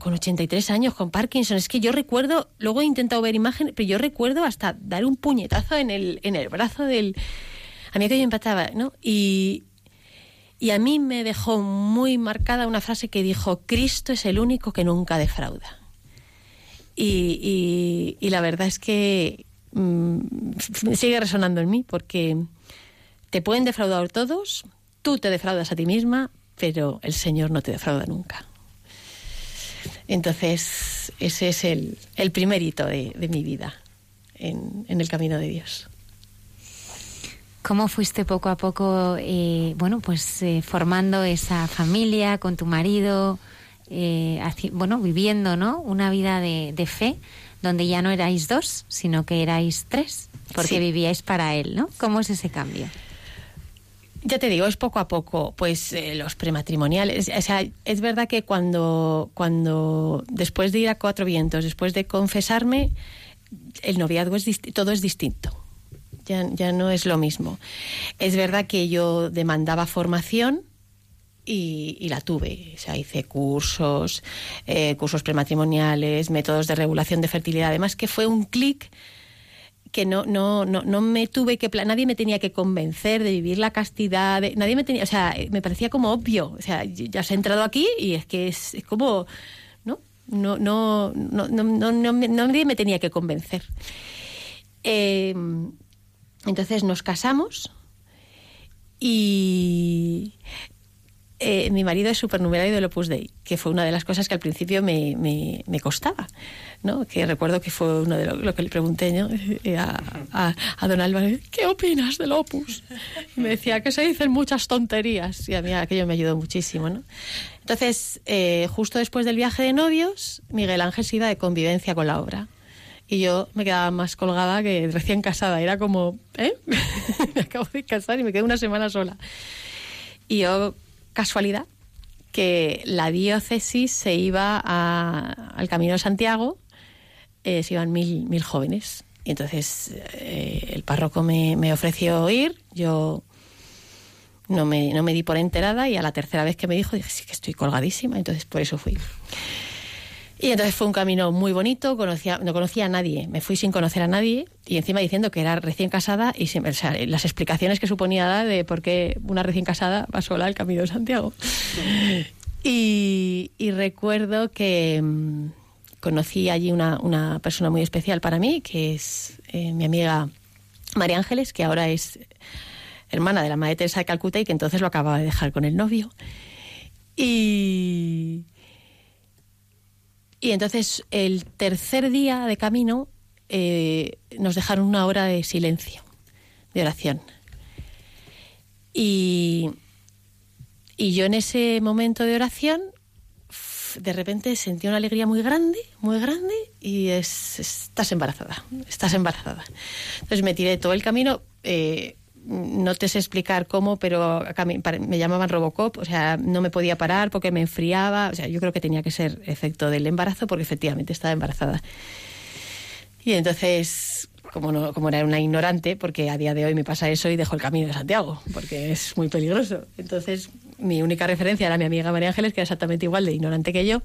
con 83 años, con Parkinson. Es que yo recuerdo, luego he intentado ver imágenes, pero yo recuerdo hasta dar un puñetazo en el, en el brazo del... A mí aquello me impactaba, ¿no? Y, y a mí me dejó muy marcada una frase que dijo, Cristo es el único que nunca defrauda. Y, y- y la verdad es que mm, sigue resonando en mí, porque te pueden defraudar todos, tú te defraudas a ti misma, pero el Señor no te defrauda nunca. Entonces, ese es el, el primer hito de, de mi vida en, en el camino de Dios. ¿Cómo fuiste poco a poco, eh, bueno, pues eh, formando esa familia con tu marido, eh, bueno, viviendo, ¿no? Una vida de, de fe donde ya no erais dos, sino que erais tres, porque Sí. vivíais para él, ¿no? ¿Cómo es ese cambio? Ya te digo, es poco a poco, pues eh, los prematrimoniales. O sea, es verdad que cuando, cuando después de ir a Cuatro Vientos, después de confesarme, el noviazgo es todo es distinto. Ya, ya no es lo mismo. Es verdad que yo demandaba formación y, y la tuve. O sea, hice cursos, eh, cursos prematrimoniales, métodos de regulación de fertilidad. Además que fue un clic que no, no, no, no me tuve que nadie me tenía que convencer de vivir la castidad, nadie me tenía, o sea, me parecía como obvio, o sea, ya has entrado aquí y es que es, es como, ¿no? No, no, no, no, no, no nadie me tenía que convencer. Eh, entonces nos casamos Y eh, mi marido es supernumerario del Opus Dei, que fue una de las cosas que al principio me, me, me costaba, ¿no? Que recuerdo que fue uno de lo, lo que le pregunté ¿no? *laughs* Eh, a, a, a, don Álvaro, ¿qué opinas del Opus? Y me decía que se dicen muchas tonterías y a mí aquello me ayudó muchísimo, ¿no? Entonces, eh, justo después del viaje de novios, Miguel Ángel se iba de convivencia con la obra. Y yo me quedaba más colgada que recién casada. Era como, ¿eh? *laughs* me acabo de casar y me quedé una semana sola. Y yo casualidad que la diócesis se iba a, al Camino de Santiago, eh, se iban mil, mil jóvenes. Y entonces eh, el párroco me, me, ofreció ir, yo no me, no me di por enterada y a la tercera vez que me dijo dije, sí que estoy colgadísima, entonces por eso fui. Y entonces fue un camino muy bonito, conocía, no conocía a nadie, me fui sin conocer a nadie y encima diciendo que era recién casada y o sea, las explicaciones que suponía dar de por qué una recién casada va sola al Camino de Santiago. *laughs* Y, y recuerdo que mmm, conocí allí una, una, persona muy especial para mí, que es eh, mi amiga María Ángeles, que ahora es hermana de la Madre Teresa de Calcuta y que entonces lo acababa de dejar con el novio. Y y entonces el tercer día de camino eh, nos dejaron una hora de silencio, de oración. Y, y yo en ese momento de oración de repente sentí una alegría muy grande, muy grande, y es, estás embarazada, estás embarazada. Entonces me tiré todo el camino, eh, no te sé explicar cómo, pero me llamaban Robocop, o sea, no me podía parar porque me enfriaba, o sea, yo creo que tenía que ser efecto del embarazo porque efectivamente estaba embarazada. Y entonces, como, no, como era una ignorante, porque a día de hoy me pasa eso y dejo el camino de Santiago, porque es muy peligroso. Entonces, mi única referencia era mi amiga María Ángeles, que era exactamente igual de ignorante que yo.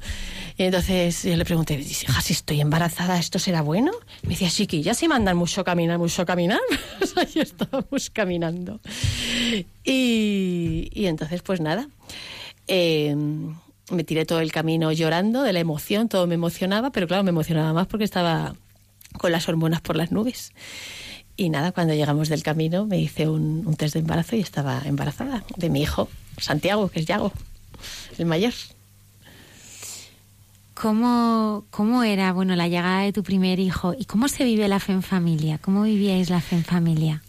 Y entonces yo le pregunté, hija, si estoy embarazada, ¿esto será bueno? Y me decía, sí, que ya se mandan mucho caminar, mucho caminar. *laughs* sea, yo estábamos caminando. Y, y entonces, pues nada. Eh, me tiré todo el camino llorando de la emoción, todo me emocionaba, pero claro, me emocionaba más porque estaba con las hormonas por las nubes. Y nada, cuando llegamos del camino me hice un, un, test de embarazo y estaba embarazada de mi hijo, Santiago, que es Yago, el mayor. ¿Cómo, ¿Cómo era bueno la llegada de tu primer hijo y cómo se vive la fe en familia? ¿Cómo vivíais la fe en familia?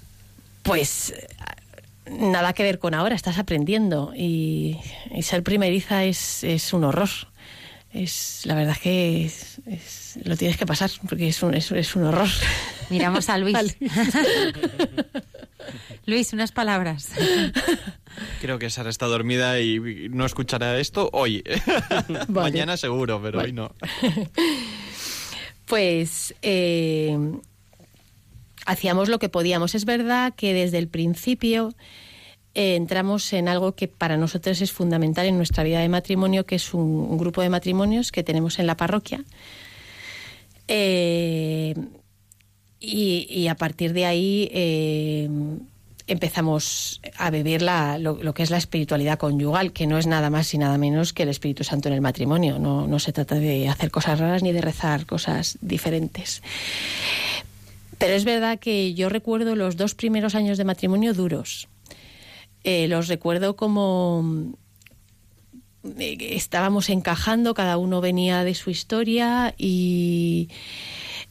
Pues nada que ver con ahora, estás aprendiendo y, y ser primeriza es, es un horror es la verdad que es, es, lo tienes que pasar porque es un, es, es un horror. Miramos a Luis. A Luis. *laughs* Luis, unas palabras. Creo que Sara está dormida y no escuchará esto hoy. *laughs* Vale. Mañana seguro, pero vale. hoy no. *laughs* Pues eh, hacíamos lo que podíamos. Es verdad que desde el principio eh, entramos en algo que para nosotros es fundamental en nuestra vida de matrimonio, que es un, un grupo de matrimonios que tenemos en la parroquia. Eh, y, a partir de ahí eh, empezamos a vivir la, lo, que es la espiritualidad conyugal, que no es nada más y nada menos que el Espíritu Santo en el matrimonio. No, no se trata de hacer cosas raras ni de rezar cosas diferentes. Pero es verdad que yo recuerdo los dos primeros años de matrimonio duros eh, los recuerdo como estábamos encajando, cada uno venía de su historia y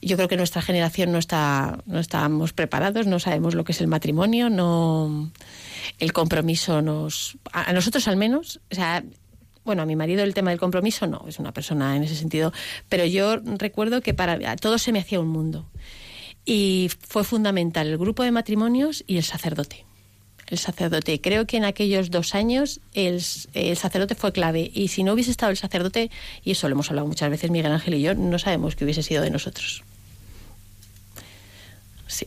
yo creo que nuestra generación no está no estábamos preparados, no sabemos lo que es el matrimonio, no el compromiso nos a nosotros al menos, o sea, bueno, a mi marido el tema del compromiso no, es una persona en ese sentido, pero yo recuerdo que para todo se me hacía un mundo. Y fue fundamental el grupo de matrimonios y el sacerdote el sacerdote. Creo que en aquellos dos años el, el, sacerdote fue clave. Y si no hubiese estado el sacerdote, y eso lo hemos hablado muchas veces Miguel Ángel y yo, no sabemos qué hubiese sido de nosotros. Sí.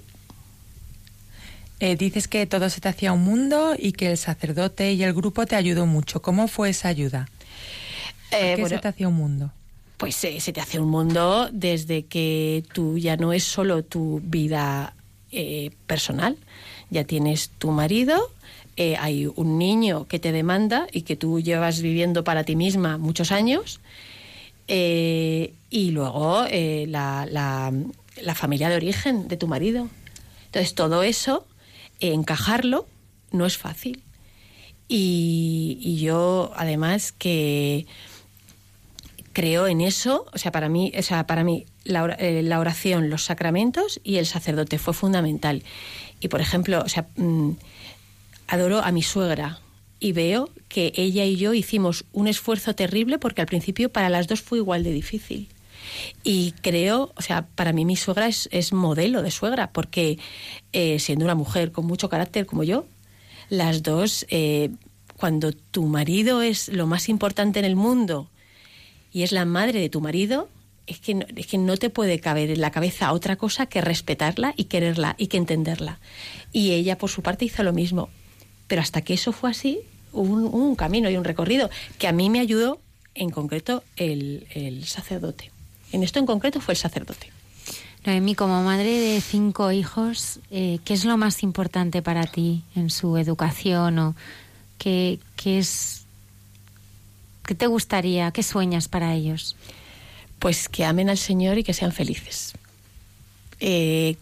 Eh, dices que todo se te hacía un mundo y que el sacerdote y el grupo te ayudó mucho. ¿Cómo fue esa ayuda? Eh, ¿Qué bueno, se te hacía un mundo? Pues eh, se te hace un mundo desde que tú ya no es solo tu vida eh, personal, ya tienes tu marido, eh, hay un niño que te demanda y que tú llevas viviendo para ti misma muchos años, eh, y luego eh, la, la, familia de origen de tu marido. Entonces, todo eso, encajarlo no es fácil. Y, yo, además, que creo en eso, o sea, para mí, o sea, para mí la oración, los sacramentos y el sacerdote fue fundamental. Y, por ejemplo, o sea, mm, adoro a mi suegra y veo que ella y yo hicimos un esfuerzo terrible porque al principio para las dos fue igual de difícil. Y creo, o sea, para mí mi suegra es, modelo de suegra, porque eh, siendo una mujer con mucho carácter como yo, las dos, eh, cuando tu marido es lo más importante en el mundo y es la madre de tu marido, es que, no, es que no te puede caber en la cabeza otra cosa que respetarla y quererla y que entenderla. Y ella, por su parte, hizo lo mismo. Pero hasta que eso fue así, hubo un, camino y un recorrido que a mí me ayudó en concreto el, el sacerdote. En esto en concreto fue el sacerdote. Noemí, como madre de cinco hijos, eh, ¿qué es lo más importante para ti en su educación o qué, es qué te gustaría, qué sueñas para ellos? Pues que amen al Señor y que sean felices. Eh,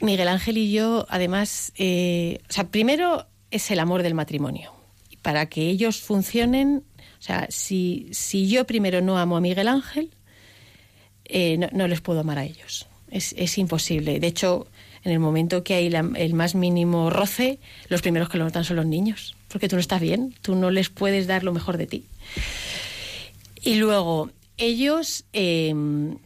Miguel Ángel y yo, además, eh, o sea, primero es el amor del matrimonio. Para que ellos funcionen, o sea, si, si yo primero no amo a Miguel Ángel, eh, no, les puedo amar a ellos. Es, imposible. De hecho, en el momento que hay el más mínimo roce, los primeros que lo notan son los niños, porque tú no estás bien, tú no les puedes dar lo mejor de ti. Y luego, ellos... Em,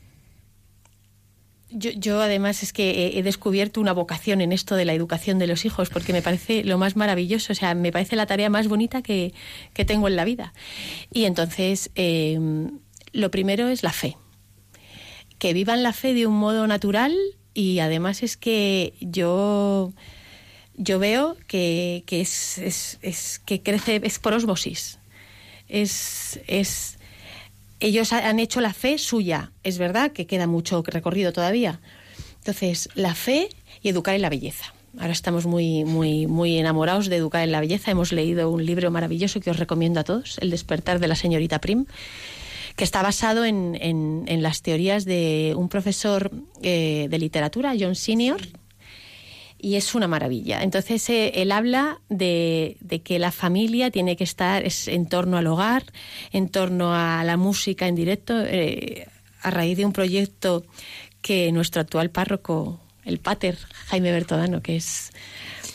yo, además es que he, descubierto una vocación en esto de la educación de los hijos, porque me parece lo más maravilloso, o sea, me parece la tarea más bonita que, tengo en la vida. Y entonces, em, lo primero es la fe que vivan la fe de un modo natural y además es que yo yo veo que, es, es, que crece es por osmosis es, es ellos han hecho la fe suya. Es verdad que queda mucho recorrido todavía. Entonces la fe y educar en la belleza. Ahora estamos muy muy muy enamorados de educar en la belleza. Hemos leído un libro maravilloso que os recomiendo a todos el despertar de la señorita Prim que está basado en, en, las teorías de un profesor eh, de literatura, John Senior, y es una maravilla. Entonces, eh, él habla de, de, que la familia tiene que estar en torno al hogar, en torno a la música en directo, eh, a raíz de un proyecto que nuestro actual párroco, el pater Jaime Bertodano, que es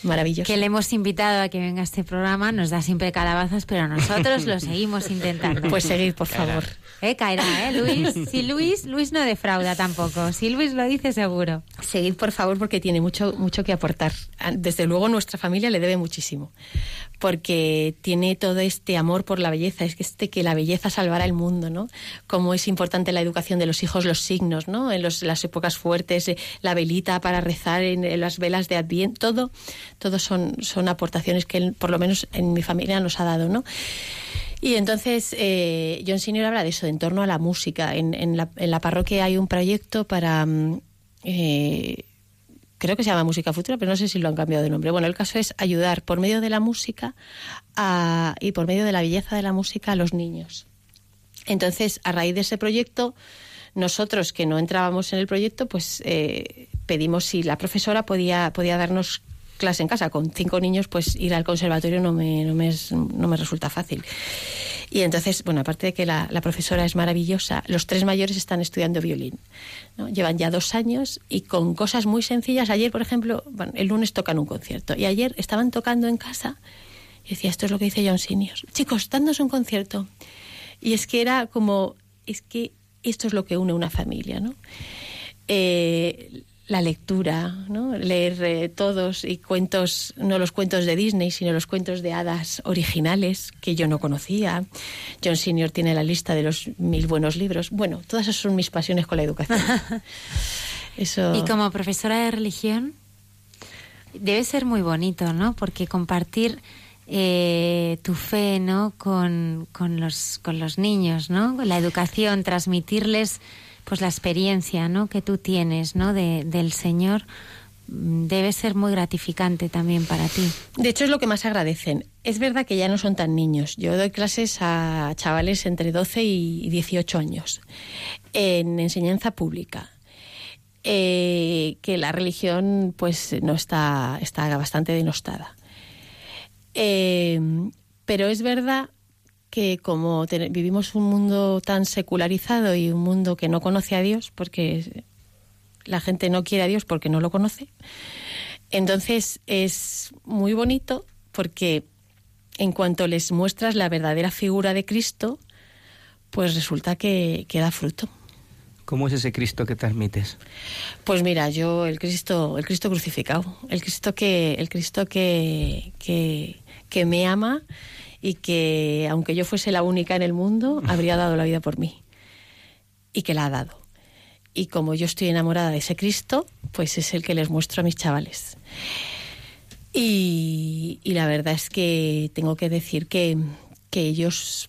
Maravilloso. Que le hemos invitado a que venga a este programa, nos da siempre calabazas, pero nosotros lo seguimos intentando. Pues seguid, por favor. Eh, caerá, ¿eh, Luis? Si Luis, Luis no defrauda tampoco. Si Luis lo dice, seguro. Seguid, por favor, porque tiene mucho, mucho que aportar. Desde luego, nuestra familia le debe muchísimo. Porque tiene todo este amor por la belleza. Es que este que la belleza salvará el mundo, ¿no? Como es importante la educación de los hijos, los signos, ¿no? En las épocas fuertes, eh, la velita para rezar, en, las velas de Adviento, todo, todo son, son aportaciones que él, por lo menos en mi familia, nos ha dado, ¿no? Y entonces eh, John Senior habla de eso, de en torno a la música. En, en, la, en la, parroquia hay un proyecto para... Mm, eh, creo que se llama Música Futura, pero no sé si lo han cambiado de nombre. Bueno, el caso es ayudar por medio de la música y por medio de la belleza de la música a los niños. Entonces, a raíz de ese proyecto, nosotros que no entrábamos en el proyecto, pues eh, pedimos si la profesora podía, podía darnos clase en casa. Con cinco niños, pues ir al conservatorio no me, no me, no me resulta fácil. Y entonces, bueno, aparte de que la, profesora es maravillosa, los tres mayores están estudiando violín. Llevan ya dos años y con cosas muy sencillas. Ayer, por ejemplo, el lunes tocan un concierto y ayer estaban tocando en casa y decía, esto es lo que dice John Senior. Chicos, dándonos un concierto. Y es que era como, es que esto es lo que une una familia, ¿no? Eh, la lectura, ¿no? leer eh, todos y cuentos, no los cuentos de Disney, sino los cuentos de hadas originales que yo no conocía. John Senior tiene la lista de los mil buenos libros. Bueno, todas esas son mis pasiones con la educación. *laughs* Eso... Y como profesora de religión, debe ser muy bonito, ¿no? Porque compartir eh, tu fe, ¿no? Con, con, los, con los niños, ¿no? La educación, transmitirles pues la experiencia ¿no? que tú tienes ¿no? de, del Señor mm, debe ser muy gratificante también para ti. De hecho, es lo que más agradecen. Es verdad que ya no son tan niños. Yo doy clases a chavales entre 12 y 18 años en enseñanza pública. Eh, que la religión pues no está, está bastante denostada. Eh, pero es verdad que como vivimos un mundo tan secularizado y un mundo que no conoce a Dios, porque la gente no quiere a Dios porque no lo conoce, entonces es muy bonito porque en cuanto les muestras la verdadera figura de Cristo, pues resulta que, que da fruto. ¿Cómo es ese Cristo que transmites? Pues mira, yo el Cristo, el Cristo crucificado, el Cristo que, el Cristo que, que, que me ama y que, aunque yo fuese la única en el mundo, habría dado la vida por mí. Y que la ha dado. Y como yo estoy enamorada de ese Cristo, pues es el que les muestro a mis chavales. Y, la verdad es que tengo que decir que, que ellos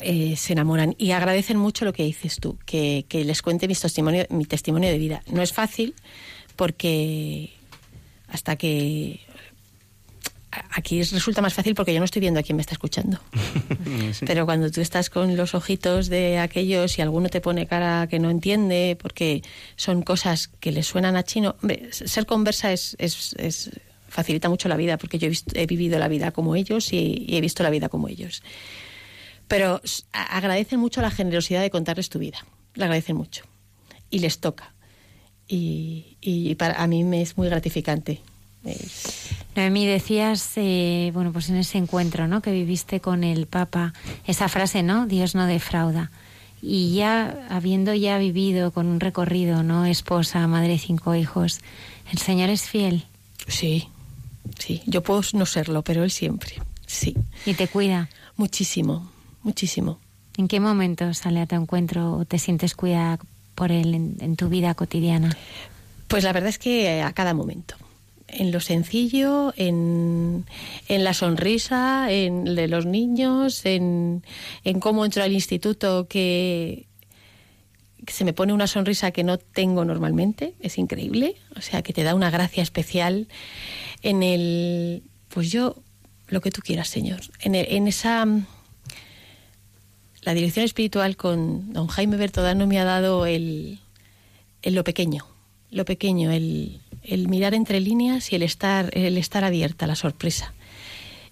eh, se enamoran y agradecen mucho lo que dices tú, que, que les cuente mi testimonio, mi testimonio de vida. No es fácil porque hasta que aquí resulta más fácil porque yo no estoy viendo a quién me está escuchando. *laughs* Pero cuando tú estás con los ojitos de aquellos y alguno te pone cara que no entiende porque son cosas que le suenan a chino, ser conversa es, es, facilita mucho la vida porque yo he, vivido la vida como ellos y, he visto la vida como ellos. Pero agradecen mucho la generosidad de contarles tu vida. La agradecen mucho. Y les toca. Y, y para a mí me es muy gratificante Noemí, decías, eh, bueno, pues en ese encuentro, ¿no? Que viviste con el Papa, esa frase, ¿no? Dios no defrauda. Y ya, habiendo ya vivido con un recorrido, ¿no? Esposa, madre cinco hijos, ¿el Señor es fiel? Sí, sí. Yo puedo no serlo, pero Él siempre, sí. ¿Y te cuida? Muchísimo, muchísimo. ¿En qué momento sale a tu encuentro o te sientes cuidada por Él en tu vida cotidiana? Pues la verdad es que a cada momento en lo sencillo, en, en la sonrisa en, los niños, en, en cómo entro al instituto que, se me pone una sonrisa que no tengo normalmente, es increíble, o sea, que te da una gracia especial en el, pues yo, lo que tú quieras, Señor, en, en esa, la dirección espiritual con don Jaime Bertodano me ha dado el, el lo pequeño, lo pequeño, el, el mirar entre líneas y el estar, el estar abierta a la sorpresa.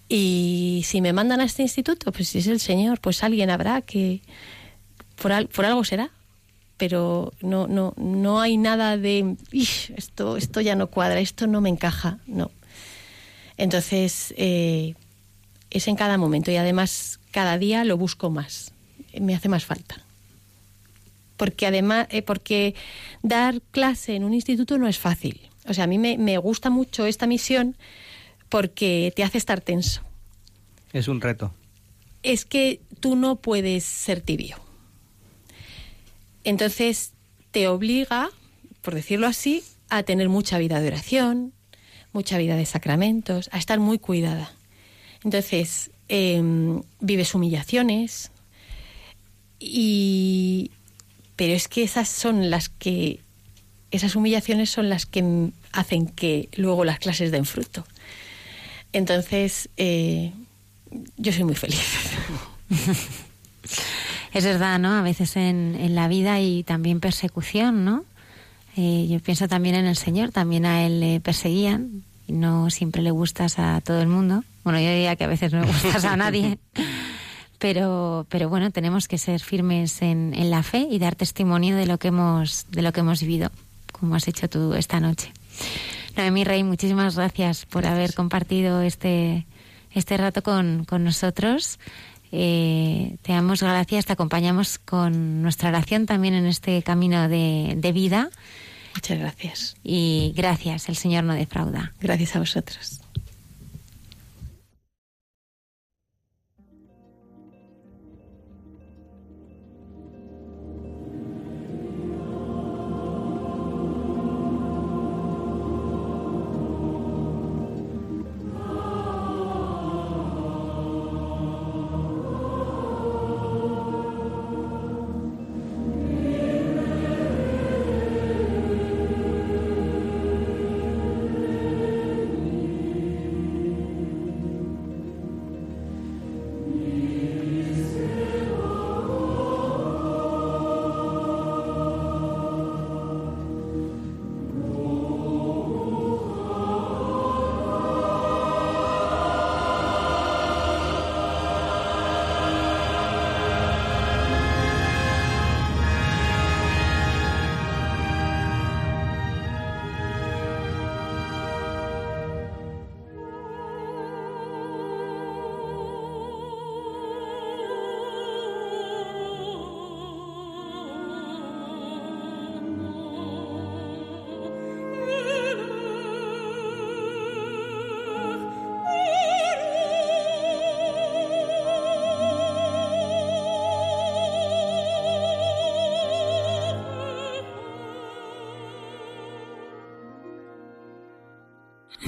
Y si me mandan a este instituto, pues si es el Señor, pues alguien habrá que por, algo será. Pero no, no, no hay nada de esto, esto ya no cuadra, esto no me encaja, no. Entonces, eh, es en cada momento y además cada día lo busco más, me hace más falta. Porque además, eh, porque dar clase en un instituto no es fácil. O sea, a mí me, gusta mucho esta misión porque te hace estar tenso. Es un reto. Es que tú no puedes ser tibio. Entonces te obliga, por decirlo así, a tener mucha vida de oración, mucha vida de sacramentos, a estar muy cuidada. Entonces, em, vives humillaciones, y... pero es que esas son las que esas humillaciones son las que hacen que luego las clases den fruto. Entonces, eh, yo soy muy feliz. es verdad, ¿no? A veces en, la vida hay también persecución, ¿no? Eh, yo pienso también en el Señor, también a Él le perseguían y no siempre le gustas a todo el mundo. Bueno, yo diría que a veces no le gustas a nadie. *laughs* Pero, pero bueno, tenemos que ser firmes en, en la fe y dar testimonio de lo que hemos, de lo que hemos vivido como has hecho tú esta noche. Noemí Rey, muchísimas gracias por haber compartido este, este rato con, con nosotros. Eh, te damos gracias, te acompañamos con nuestra oración también en este camino de, de vida. Muchas gracias. Y gracias, el Señor no defrauda. Gracias a vosotros.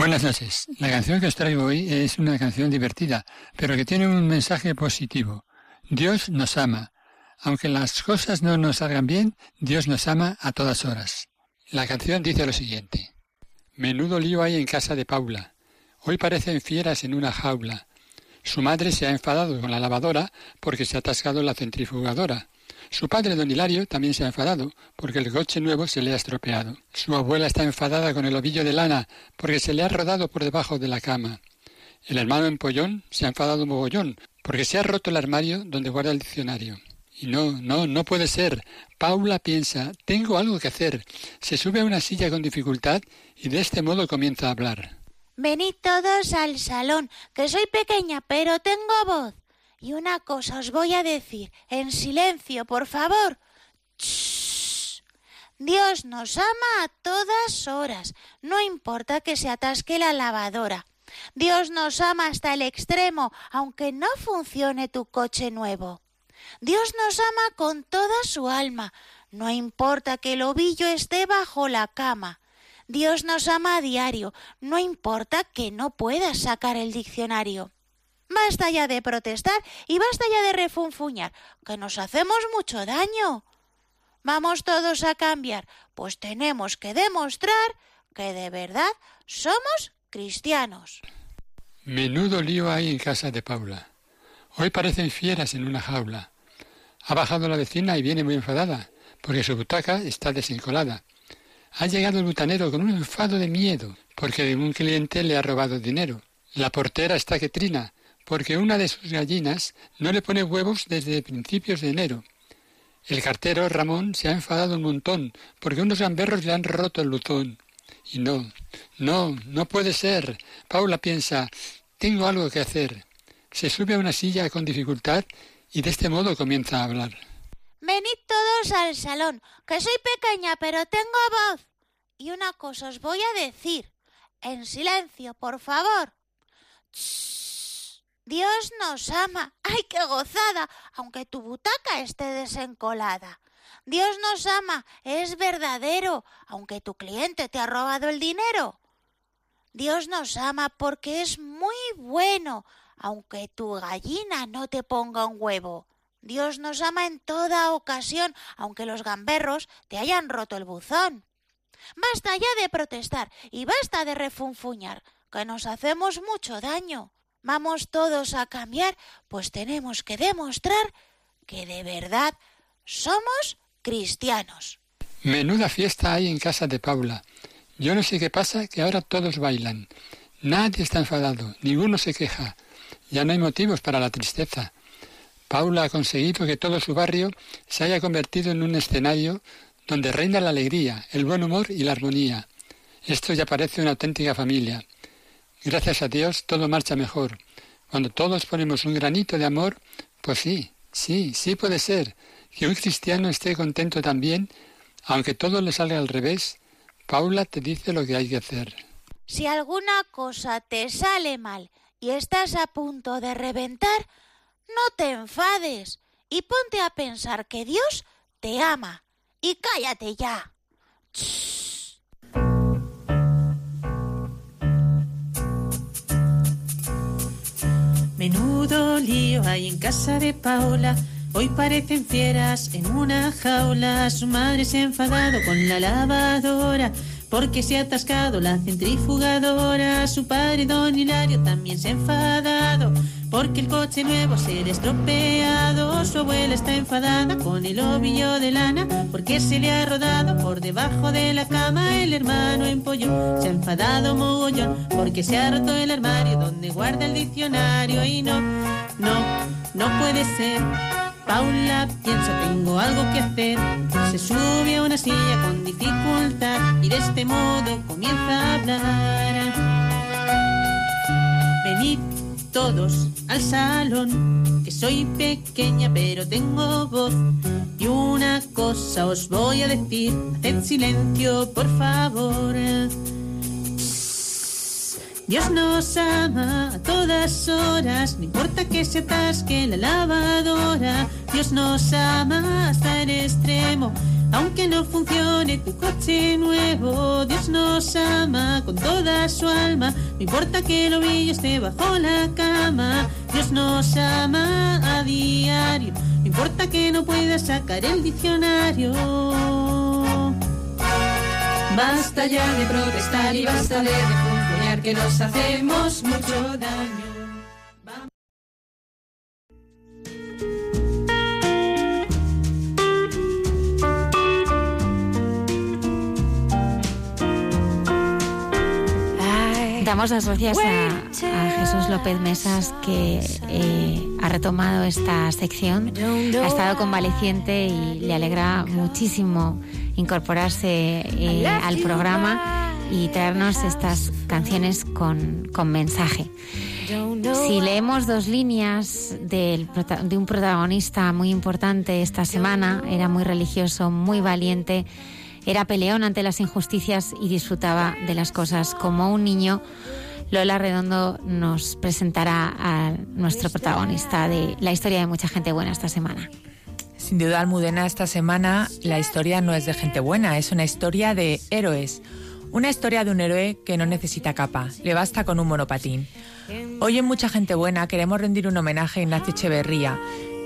Buenas noches. La canción que os traigo hoy es una canción divertida, pero que tiene un mensaje positivo. Dios nos ama. Aunque las cosas no nos salgan bien, Dios nos ama a todas horas. La canción dice lo siguiente. Menudo lío hay en casa de Paula. Hoy parecen fieras en una jaula. Su madre se ha enfadado con la lavadora porque se ha atascado la centrifugadora. Su padre, don Hilario, también se ha enfadado porque el coche nuevo se le ha estropeado. Su abuela está enfadada con el ovillo de lana porque se le ha rodado por debajo de la cama. El hermano Empollón se ha enfadado mogollón porque se ha roto el armario donde guarda el diccionario. Y no, no, no puede ser. Paula piensa, tengo algo que hacer. Se sube a una silla con dificultad y de este modo comienza a hablar. Venid todos al salón, que soy pequeña, pero tengo voz. Y una cosa os voy a decir, en silencio, por favor. Dios nos ama a todas horas, no importa que se atasque la lavadora. Dios nos ama hasta el extremo, aunque no funcione tu coche nuevo. Dios nos ama con toda su alma, no importa que el ovillo esté bajo la cama. Dios nos ama a diario, no importa que no puedas sacar el diccionario. Basta ya de protestar y basta ya de refunfuñar, que nos hacemos mucho daño. Vamos todos a cambiar, pues tenemos que demostrar que de verdad somos cristianos. Menudo lío hay en casa de Paula. Hoy parecen fieras en una jaula. Ha bajado la vecina y viene muy enfadada, porque su butaca está desencolada. Ha llegado el butanero con un enfado de miedo, porque un cliente le ha robado dinero. La portera está que trina, porque una de sus gallinas no le pone huevos desde principios de enero. El cartero Ramón se ha enfadado un montón, porque unos gamberros le han roto el luzón. Y no, no, no puede ser. Paula piensa, tengo algo que hacer. Se sube a una silla con dificultad y de este modo comienza a hablar. Venid todos al salón, que soy pequeña pero tengo voz. Y una cosa os voy a decir. En silencio, por favor. Dios nos ama. ¡Ay, qué gozada! Aunque tu butaca esté desencolada. Dios nos ama, es verdadero, aunque tu cliente te ha robado el dinero. Dios nos ama porque es muy bueno, aunque tu gallina no te ponga un huevo. Dios nos ama en toda ocasión, aunque los gamberros te hayan roto el buzón. Basta ya de protestar y basta de refunfuñar, que nos hacemos mucho daño. Vamos todos a cambiar, pues tenemos que demostrar que de verdad somos cristianos. Menuda fiesta hay en casa de Paula. Yo no sé qué pasa, que ahora todos bailan. Nadie está enfadado, ninguno se queja. Ya no hay motivos para la tristeza. Paula ha conseguido que todo su barrio se haya convertido en un escenario donde reina la alegría, el buen humor y la armonía. Esto ya parece una auténtica familia. Gracias a Dios todo marcha mejor. Cuando todos ponemos un granito de amor, pues sí, sí, sí puede ser que un cristiano esté contento también, aunque todo le salga al revés. Paula te dice lo que hay que hacer. Si alguna cosa te sale mal y estás a punto de reventar, no te enfades y ponte a pensar que Dios te ama. Y cállate ya. Menudo lío hay en casa de Paula. Hoy parecen fieras en una jaula. Su madre se ha enfadado con la lavadora porque se ha atascado la centrifugadora. Su padre, don Hilario, también se ha enfadado porque el coche nuevo se le estropeado. Su abuela está enfadada con el ovillo de lana porque se le ha rodado por debajo de la cama. El hermano en pollo se ha enfadado mogollón porque se ha roto el armario donde guarda el diccionario. Y no, no, no puede ser Paula piensa, tengo algo que hacer. Se sube a una silla con dificultad y de este modo comienza a hablar. Venid todos al salón, que soy pequeña pero tengo voz. Y una cosa os voy a decir, haced silencio por favor. Dios nos ama a todas horas, no importa que se atasque la lavadora. Dios nos ama hasta el extremo, Aunque no funcione tu coche nuevo, Dios nos ama con toda su alma. No importa que el ovillo esté bajo la cama, Dios nos ama a diario. No importa que no puedas sacar el diccionario. Basta ya de protestar y basta de refunfuñar que nos hacemos mucho daño. Damos las gracias a, Jesús López Mesas que eh, ha retomado esta sección. Ha estado convaleciente y le alegra muchísimo incorporarse eh, al programa y traernos estas canciones con, con mensaje. Si leemos dos líneas de un protagonista muy importante esta semana, era muy religioso, muy valiente, era peleón ante las injusticias y disfrutaba de las cosas como un niño. Lola Redondo nos presentará a nuestro protagonista de la historia de mucha gente buena esta semana. Sin duda, Almudena, esta semana la historia no es de gente buena, es una historia de héroes. Una historia de un héroe que no necesita capa, le basta con un monopatín. Hoy en Mucha Gente Buena queremos rendir un homenaje a Ignacio Echeverría,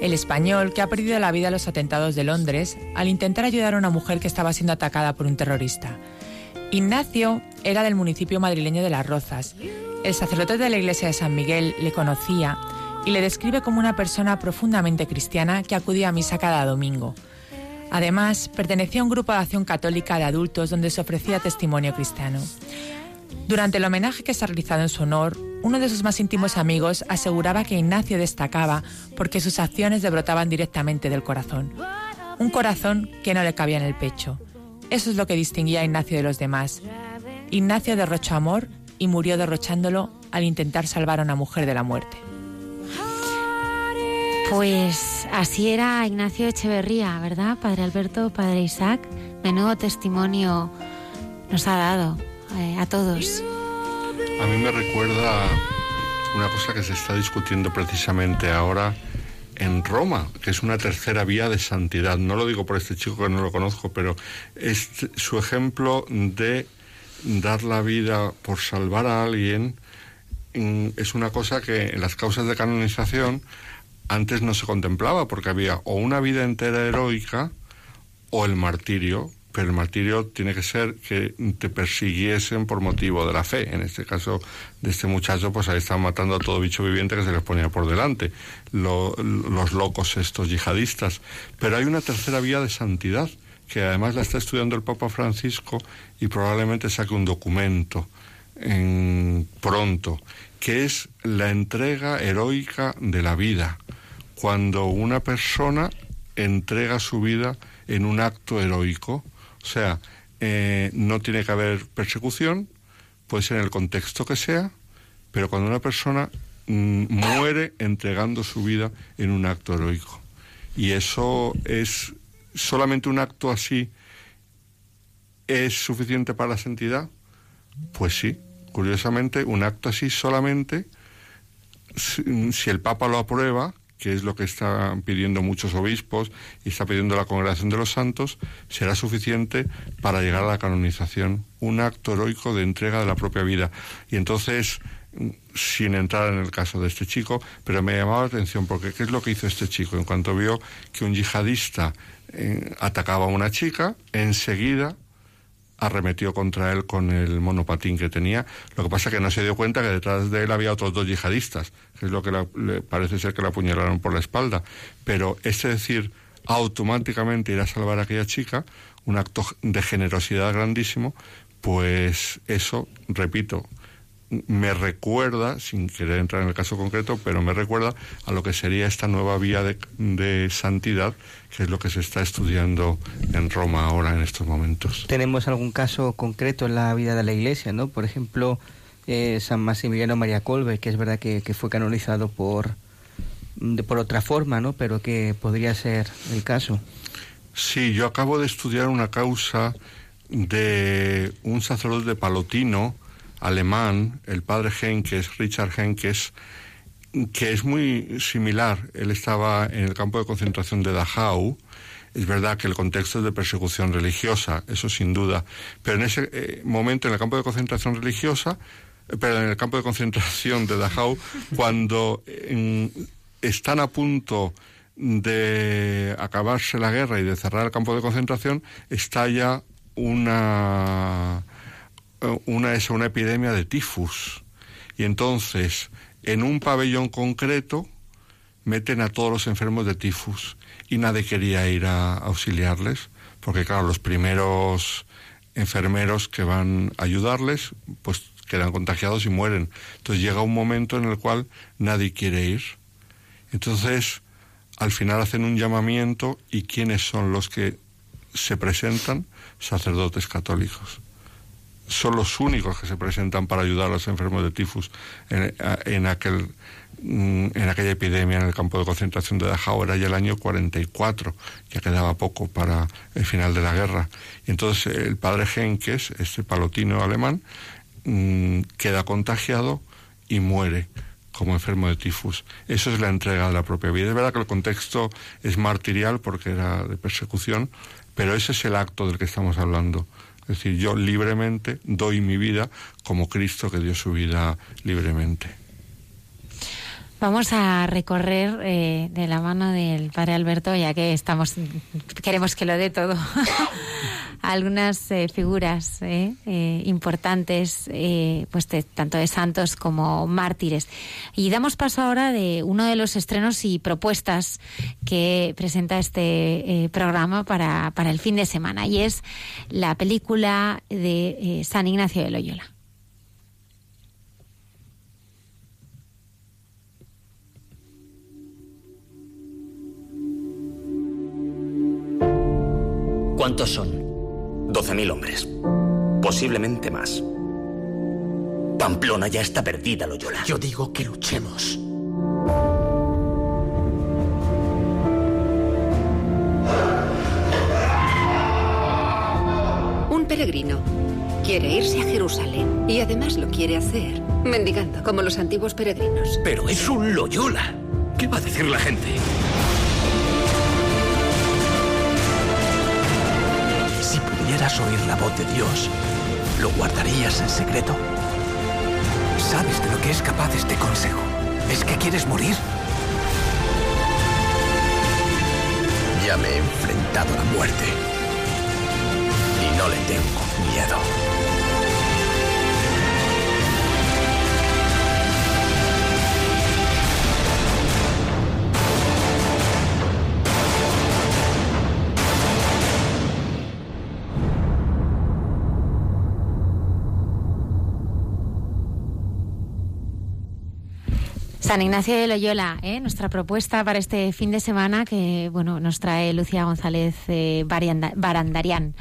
el español que ha perdido la vida en los atentados de Londres al intentar ayudar a una mujer que estaba siendo atacada por un terrorista. Ignacio era del municipio madrileño de Las Rozas. El sacerdote de la iglesia de San Miguel le conocía y le describe como una persona profundamente cristiana que acudía a misa cada domingo. Además, pertenecía a un grupo de acción católica de adultos donde se ofrecía testimonio cristiano. Durante el homenaje que se ha realizado en su honor, uno de sus más íntimos amigos aseguraba que Ignacio destacaba porque sus acciones brotaban directamente del corazón. Un corazón que no le cabía en el pecho. Eso es lo que distinguía a Ignacio de los demás. Ignacio derrochó amor y murió derrochándolo al intentar salvar a una mujer de la muerte. Pues así era Ignacio Echeverría, ¿verdad? Padre Alberto, Padre Isaac, menudo testimonio nos ha dado eh, a todos. A mí me recuerda una cosa que se está discutiendo precisamente ahora en Roma, que es una tercera vía de santidad. No lo digo por este chico que no lo conozco, pero es su ejemplo de dar la vida por salvar a alguien mm, es una cosa que en las causas de canonización antes no se contemplaba, porque había o una vida entera heroica o el martirio, pero el martirio tiene que ser que te persiguiesen por motivo de la fe. En este caso de este muchacho, pues ahí están matando a todo bicho viviente que se les ponía por delante, los locos estos yihadistas. Pero hay una tercera vía de santidad, que además la está estudiando el Papa Francisco y probablemente saque un documento en, pronto, que es la entrega heroica de la vida. Cuando una persona entrega su vida en un acto heroico, o sea, eh, no tiene que haber persecución, puede ser en el contexto que sea, pero cuando una persona mm, muere entregando su vida en un acto heroico. Y eso es solamente un acto así, ¿es suficiente para la santidad? Pues sí, curiosamente, un acto así solamente, si el Papa lo aprueba, que es lo que están pidiendo muchos obispos y está pidiendo la Congregación de los Santos, será suficiente para llegar a la canonización, un acto heroico de entrega de la propia vida. Y entonces, sin entrar en el caso de este chico, pero me llamaba la atención porque ¿qué es lo que hizo este chico? En cuanto vio que un yihadista eh, atacaba a una chica, enseguida arremetió contra él con el monopatín que tenía. Lo que pasa es que no se dio cuenta que detrás de él había otros dos yihadistas, que es lo que le parece ser que le apuñalaron por la espalda. Pero ese decir automáticamente ir a salvar a aquella chica, un acto de generosidad grandísimo, pues eso, repito, me recuerda, sin querer entrar en el caso concreto, pero me recuerda a lo que sería esta nueva vía de, santidad, que es lo que se está estudiando en Roma ahora en estos momentos. Tenemos algún caso concreto en la vida de la Iglesia, ¿no? Por ejemplo, eh, San Maximiliano María Colbe, que es verdad que, fue canonizado por, de, por otra forma, ¿no? Pero que podría ser el caso. Sí, yo acabo de estudiar una causa de un sacerdote palotino, alemán, el padre Henkes, Richard Henkes, que es muy similar. Él estaba en el campo de concentración de Dachau Es verdad que el contexto es de persecución religiosa, eso sin duda, pero en ese eh, momento en el campo de concentración religiosa, eh, pero en el campo de concentración de Dachau, *laughs* cuando están a punto de acabarse la guerra y de cerrar el campo de concentración, estalla una, una, es una epidemia de tifus. Y entonces, en un pabellón concreto, meten a todos los enfermos de tifus y nadie quería ir a auxiliarles, porque claro, los primeros enfermeros que van a ayudarles, pues quedan contagiados y mueren. Entonces llega un momento en el cual nadie quiere ir. Entonces, al final hacen un llamamiento y ¿quiénes son los que se presentan? Sacerdotes católicos. Son los únicos que se presentan para ayudar a los enfermos de tifus en, aquel, mm, en aquella epidemia en el campo de concentración de Dachau. Era ya el año 44, ya quedaba poco para el final de la guerra. Y entonces el padre Henkes, este palotino alemán, mm, queda contagiado y muere como enfermo de tifus. Eso es la entrega de la propia vida. Es verdad que el contexto es martirial porque era de persecución, pero ese es el acto del que estamos hablando. Es decir, yo libremente doy mi vida como Cristo que dio su vida libremente. Vamos a recorrer eh, de la mano del padre Alberto, ya que estamos, queremos que lo dé todo, *laughs* algunas eh, figuras eh, importantes, pues tanto de santos como mártires. Y damos paso ahora de uno de los estrenos y propuestas que presenta este programa para, para el fin de semana, y es la película de San Ignacio de Loyola. ¿Cuántos son? 12.000 hombres. Posiblemente más. Pamplona ya está perdida, Loyola. Yo digo que luchemos. Un peregrino quiere irse a Jerusalén y además lo quiere hacer mendigando como los antiguos peregrinos. Pero es un Loyola. ¿Qué va a decir la gente? Pudieras oír la voz de Dios, ¿lo guardarías en secreto? ¿Sabes de lo que es capaz este consejo? ¿Es que quieres morir? Ya me he enfrentado a la muerte. Y no le tengo miedo. San Ignacio de Loyola, ¿eh? nuestra propuesta para este fin de semana que bueno nos trae Lucía González eh, Barandarián.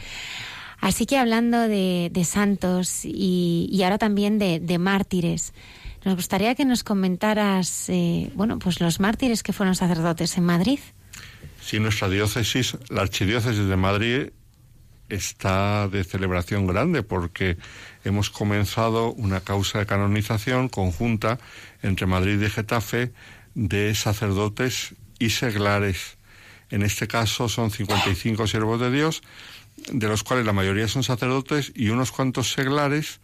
Así que hablando de, santos y, ahora también de, mártires, nos gustaría que nos comentaras, eh, bueno, pues los mártires que fueron sacerdotes en Madrid. Sí, nuestra diócesis, la archidiócesis de Madrid, está de celebración grande porque hemos comenzado una causa de canonización conjunta entre Madrid y Getafe de sacerdotes y seglares. En este caso son 55 siervos de Dios, de los cuales la mayoría son sacerdotes y unos cuantos seglares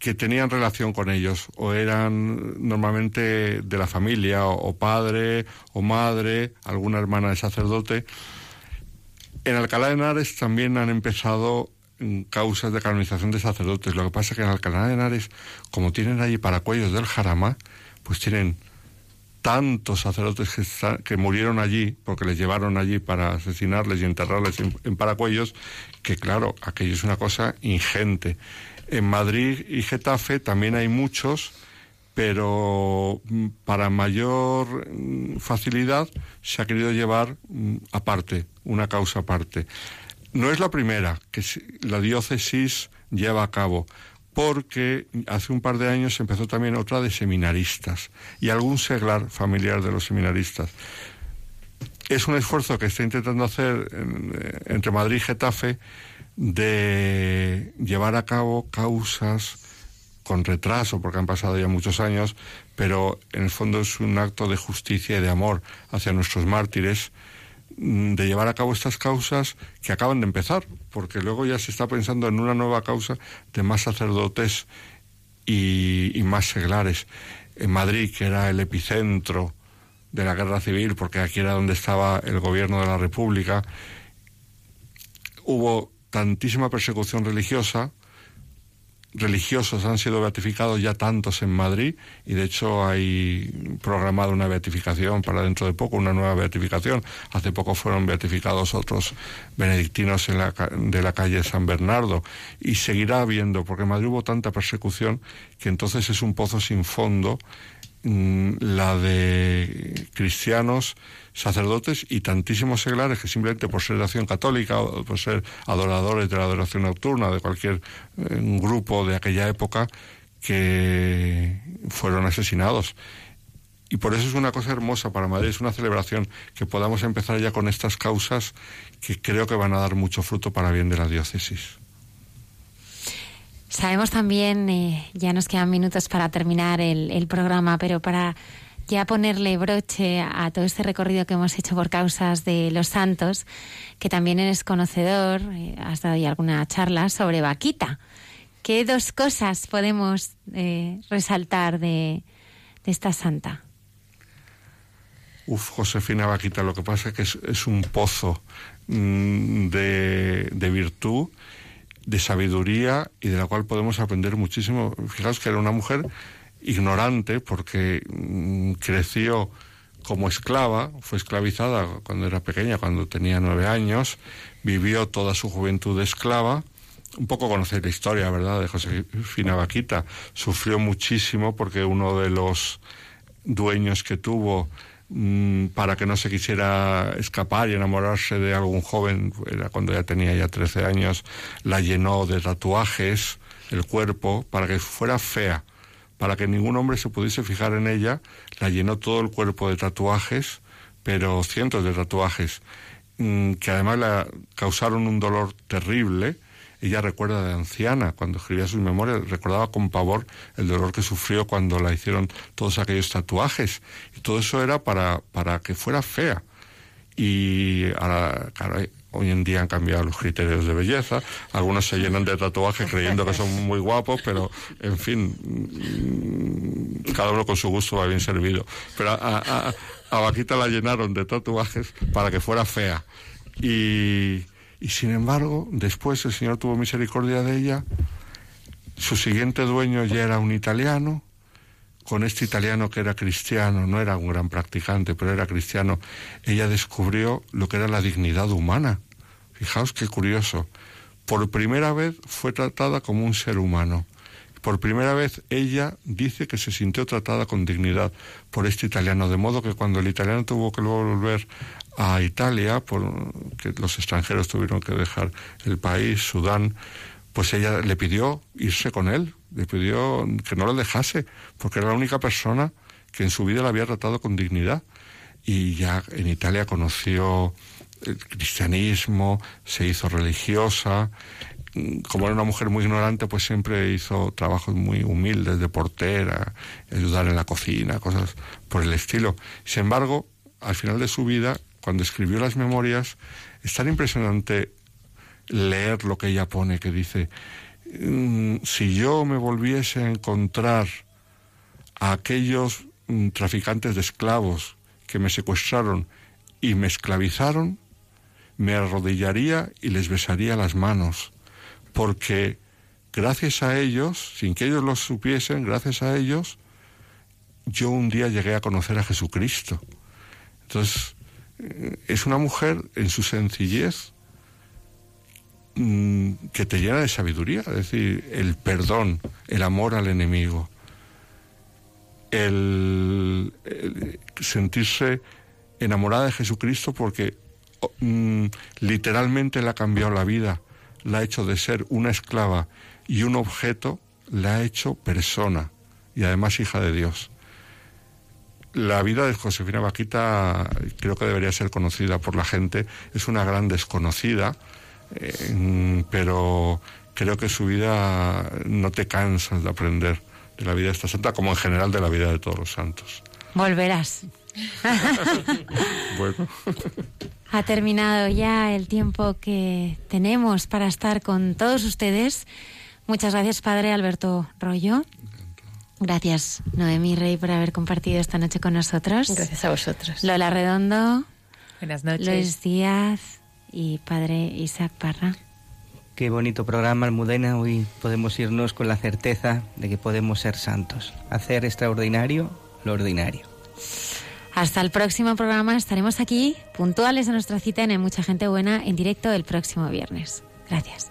que tenían relación con ellos, o eran normalmente de la familia, o, padre, o madre, alguna hermana de sacerdote. En Alcalá de Henares también han empezado causas de canonización de sacerdotes. Lo que pasa es que en Alcalá de Henares, como tienen allí paracuellos del Jarama, pues tienen tantos sacerdotes que, murieron allí, porque les llevaron allí para asesinarles y enterrarles en, Paracuellos, que claro, aquello es una cosa ingente. En Madrid y Getafe también hay muchos, pero mm, para mayor mm, facilidad se ha querido llevar mm, aparte, una causa aparte. No es la primera que la diócesis lleva a cabo porque hace un par de años empezó también otra de seminaristas y algún seglar familiar de los seminaristas. Es un esfuerzo que está intentando hacer eh, entre Madrid y Getafe de llevar a cabo causas con retraso, porque han pasado ya muchos años, pero en el fondo es un acto de justicia y de amor hacia nuestros mártires, de llevar a cabo estas causas que acaban de empezar, porque luego ya se está pensando en una nueva causa de más sacerdotes y, y más seglares. En Madrid, que era el epicentro de la guerra civil, porque aquí era donde estaba el gobierno de la República, hubo tantísima persecución religiosa, religiosos han sido beatificados ya tantos en Madrid y de hecho hay programada una beatificación para dentro de poco, una nueva beatificación. Hace poco fueron beatificados otros benedictinos en la, de la calle San Bernardo y seguirá habiendo, porque en Madrid hubo tanta persecución que entonces es un pozo sin fondo mm, la de cristianos sacerdotes y tantísimos seglares que simplemente por ser de acción católica o por ser adoradores de la adoración nocturna de cualquier eh, grupo de aquella época que fueron asesinados. Y por eso es una cosa hermosa para Madrid, es una celebración que podamos empezar ya con estas causas que creo que van a dar mucho fruto para bien de la diócesis. Sabemos también, eh, ya nos quedan minutos para terminar el, el programa, pero para ya ponerle broche a todo este recorrido que hemos hecho por causas de los santos, que también eres conocedor, eh, has dado ya alguna charla sobre Vaquita. ¿Qué dos cosas podemos eh, resaltar de, esta santa? Uf, Josefina Vaquita, lo que pasa es que es, un pozo mm, de, de virtud de sabiduría y de la cual podemos aprender muchísimo. Fijaos que era una mujer ignorante porque mm, creció como esclava, fue esclavizada cuando era pequeña, cuando tenía nueve años, vivió toda su juventud esclava. Un poco conocer la historia, ¿verdad?, de Josefina Vaquita. Sufrió muchísimo porque uno de los dueños que tuvo mm, para que no se quisiera escapar y enamorarse de algún joven, era cuando ya tenía ya 13 años, la llenó de tatuajes el cuerpo para que fuera fea para que ningún hombre se pudiese fijar en ella, la llenó todo el cuerpo de tatuajes, pero cientos de tatuajes, mm, que además la causaron un dolor terrible. Ella recuerda de anciana, cuando escribía sus memorias, recordaba con pavor el dolor que sufrió cuando la hicieron todos aquellos tatuajes. Y todo eso era para, para que fuera fea. Y ahora, Hoy en día han cambiado los criterios de belleza. Algunos se llenan de tatuajes creyendo que son muy guapos, pero en fin, mm, cada uno con su gusto va bien servido. Pero a, Vaquita la llenaron de tatuajes para que fuera fea. Y, y sin embargo, después el Señor tuvo misericordia de ella. Su siguiente dueño ya era un italiano con este italiano que era cristiano, no era un gran practicante, pero era cristiano, ella descubrió lo que era la dignidad humana. Fijaos qué curioso. Por primera vez fue tratada como un ser humano. Por primera vez ella dice que se sintió tratada con dignidad por este italiano, de modo que cuando el italiano tuvo que volver a Italia, porque los extranjeros tuvieron que dejar el país, Sudán, pues ella le pidió irse con él, le pidió que no lo dejase, porque era la única persona que en su vida la había tratado con dignidad. Y ya en Italia conoció el cristianismo, se hizo religiosa. Como era una mujer muy ignorante, pues siempre hizo trabajos muy humildes de portera, ayudar en la cocina, cosas por el estilo. Sin embargo, al final de su vida, cuando escribió las memorias, es tan impresionante leer lo que ella pone, que dice, mm, si yo me volviese a encontrar a aquellos mm, traficantes de esclavos que me secuestraron y me esclavizaron, me arrodillaría y les besaría las manos, porque gracias a ellos, sin que ellos lo supiesen, gracias a ellos, yo un día llegué a conocer a Jesucristo. Entonces, eh, es una mujer en su sencillez, Mm, que te llena de sabiduría, es decir, el perdón, el amor al enemigo, el, sentirse enamorada de Jesucristo porque mm, literalmente le ha cambiado la vida, la ha hecho de ser una esclava y un objeto, la ha hecho persona y además hija de Dios. La vida de Josefina Vaquita creo que debería ser conocida por la gente, es una gran desconocida, eh, pero creo que su vida no te cansas de aprender de la vida de esta santa, como en general de la vida de todos los santos. Volverás. *laughs* bueno. Ha terminado ya el tiempo que tenemos para estar con todos ustedes. Muchas gracias, Padre Alberto Rollo. Gracias, Noemí Rey, por haber compartido esta noche con nosotros. Gracias a vosotros. Lola Redondo. Buenas noches. Luis Díaz y Padre Isaac Parra. Qué bonito programa, Almudena. Hoy podemos irnos con la certeza de que podemos ser santos. Hacer extraordinario lo ordinario. Hasta el próximo programa. Estaremos aquí puntuales a nuestra cita en Mucha Gente Buena en directo el próximo viernes. Gracias.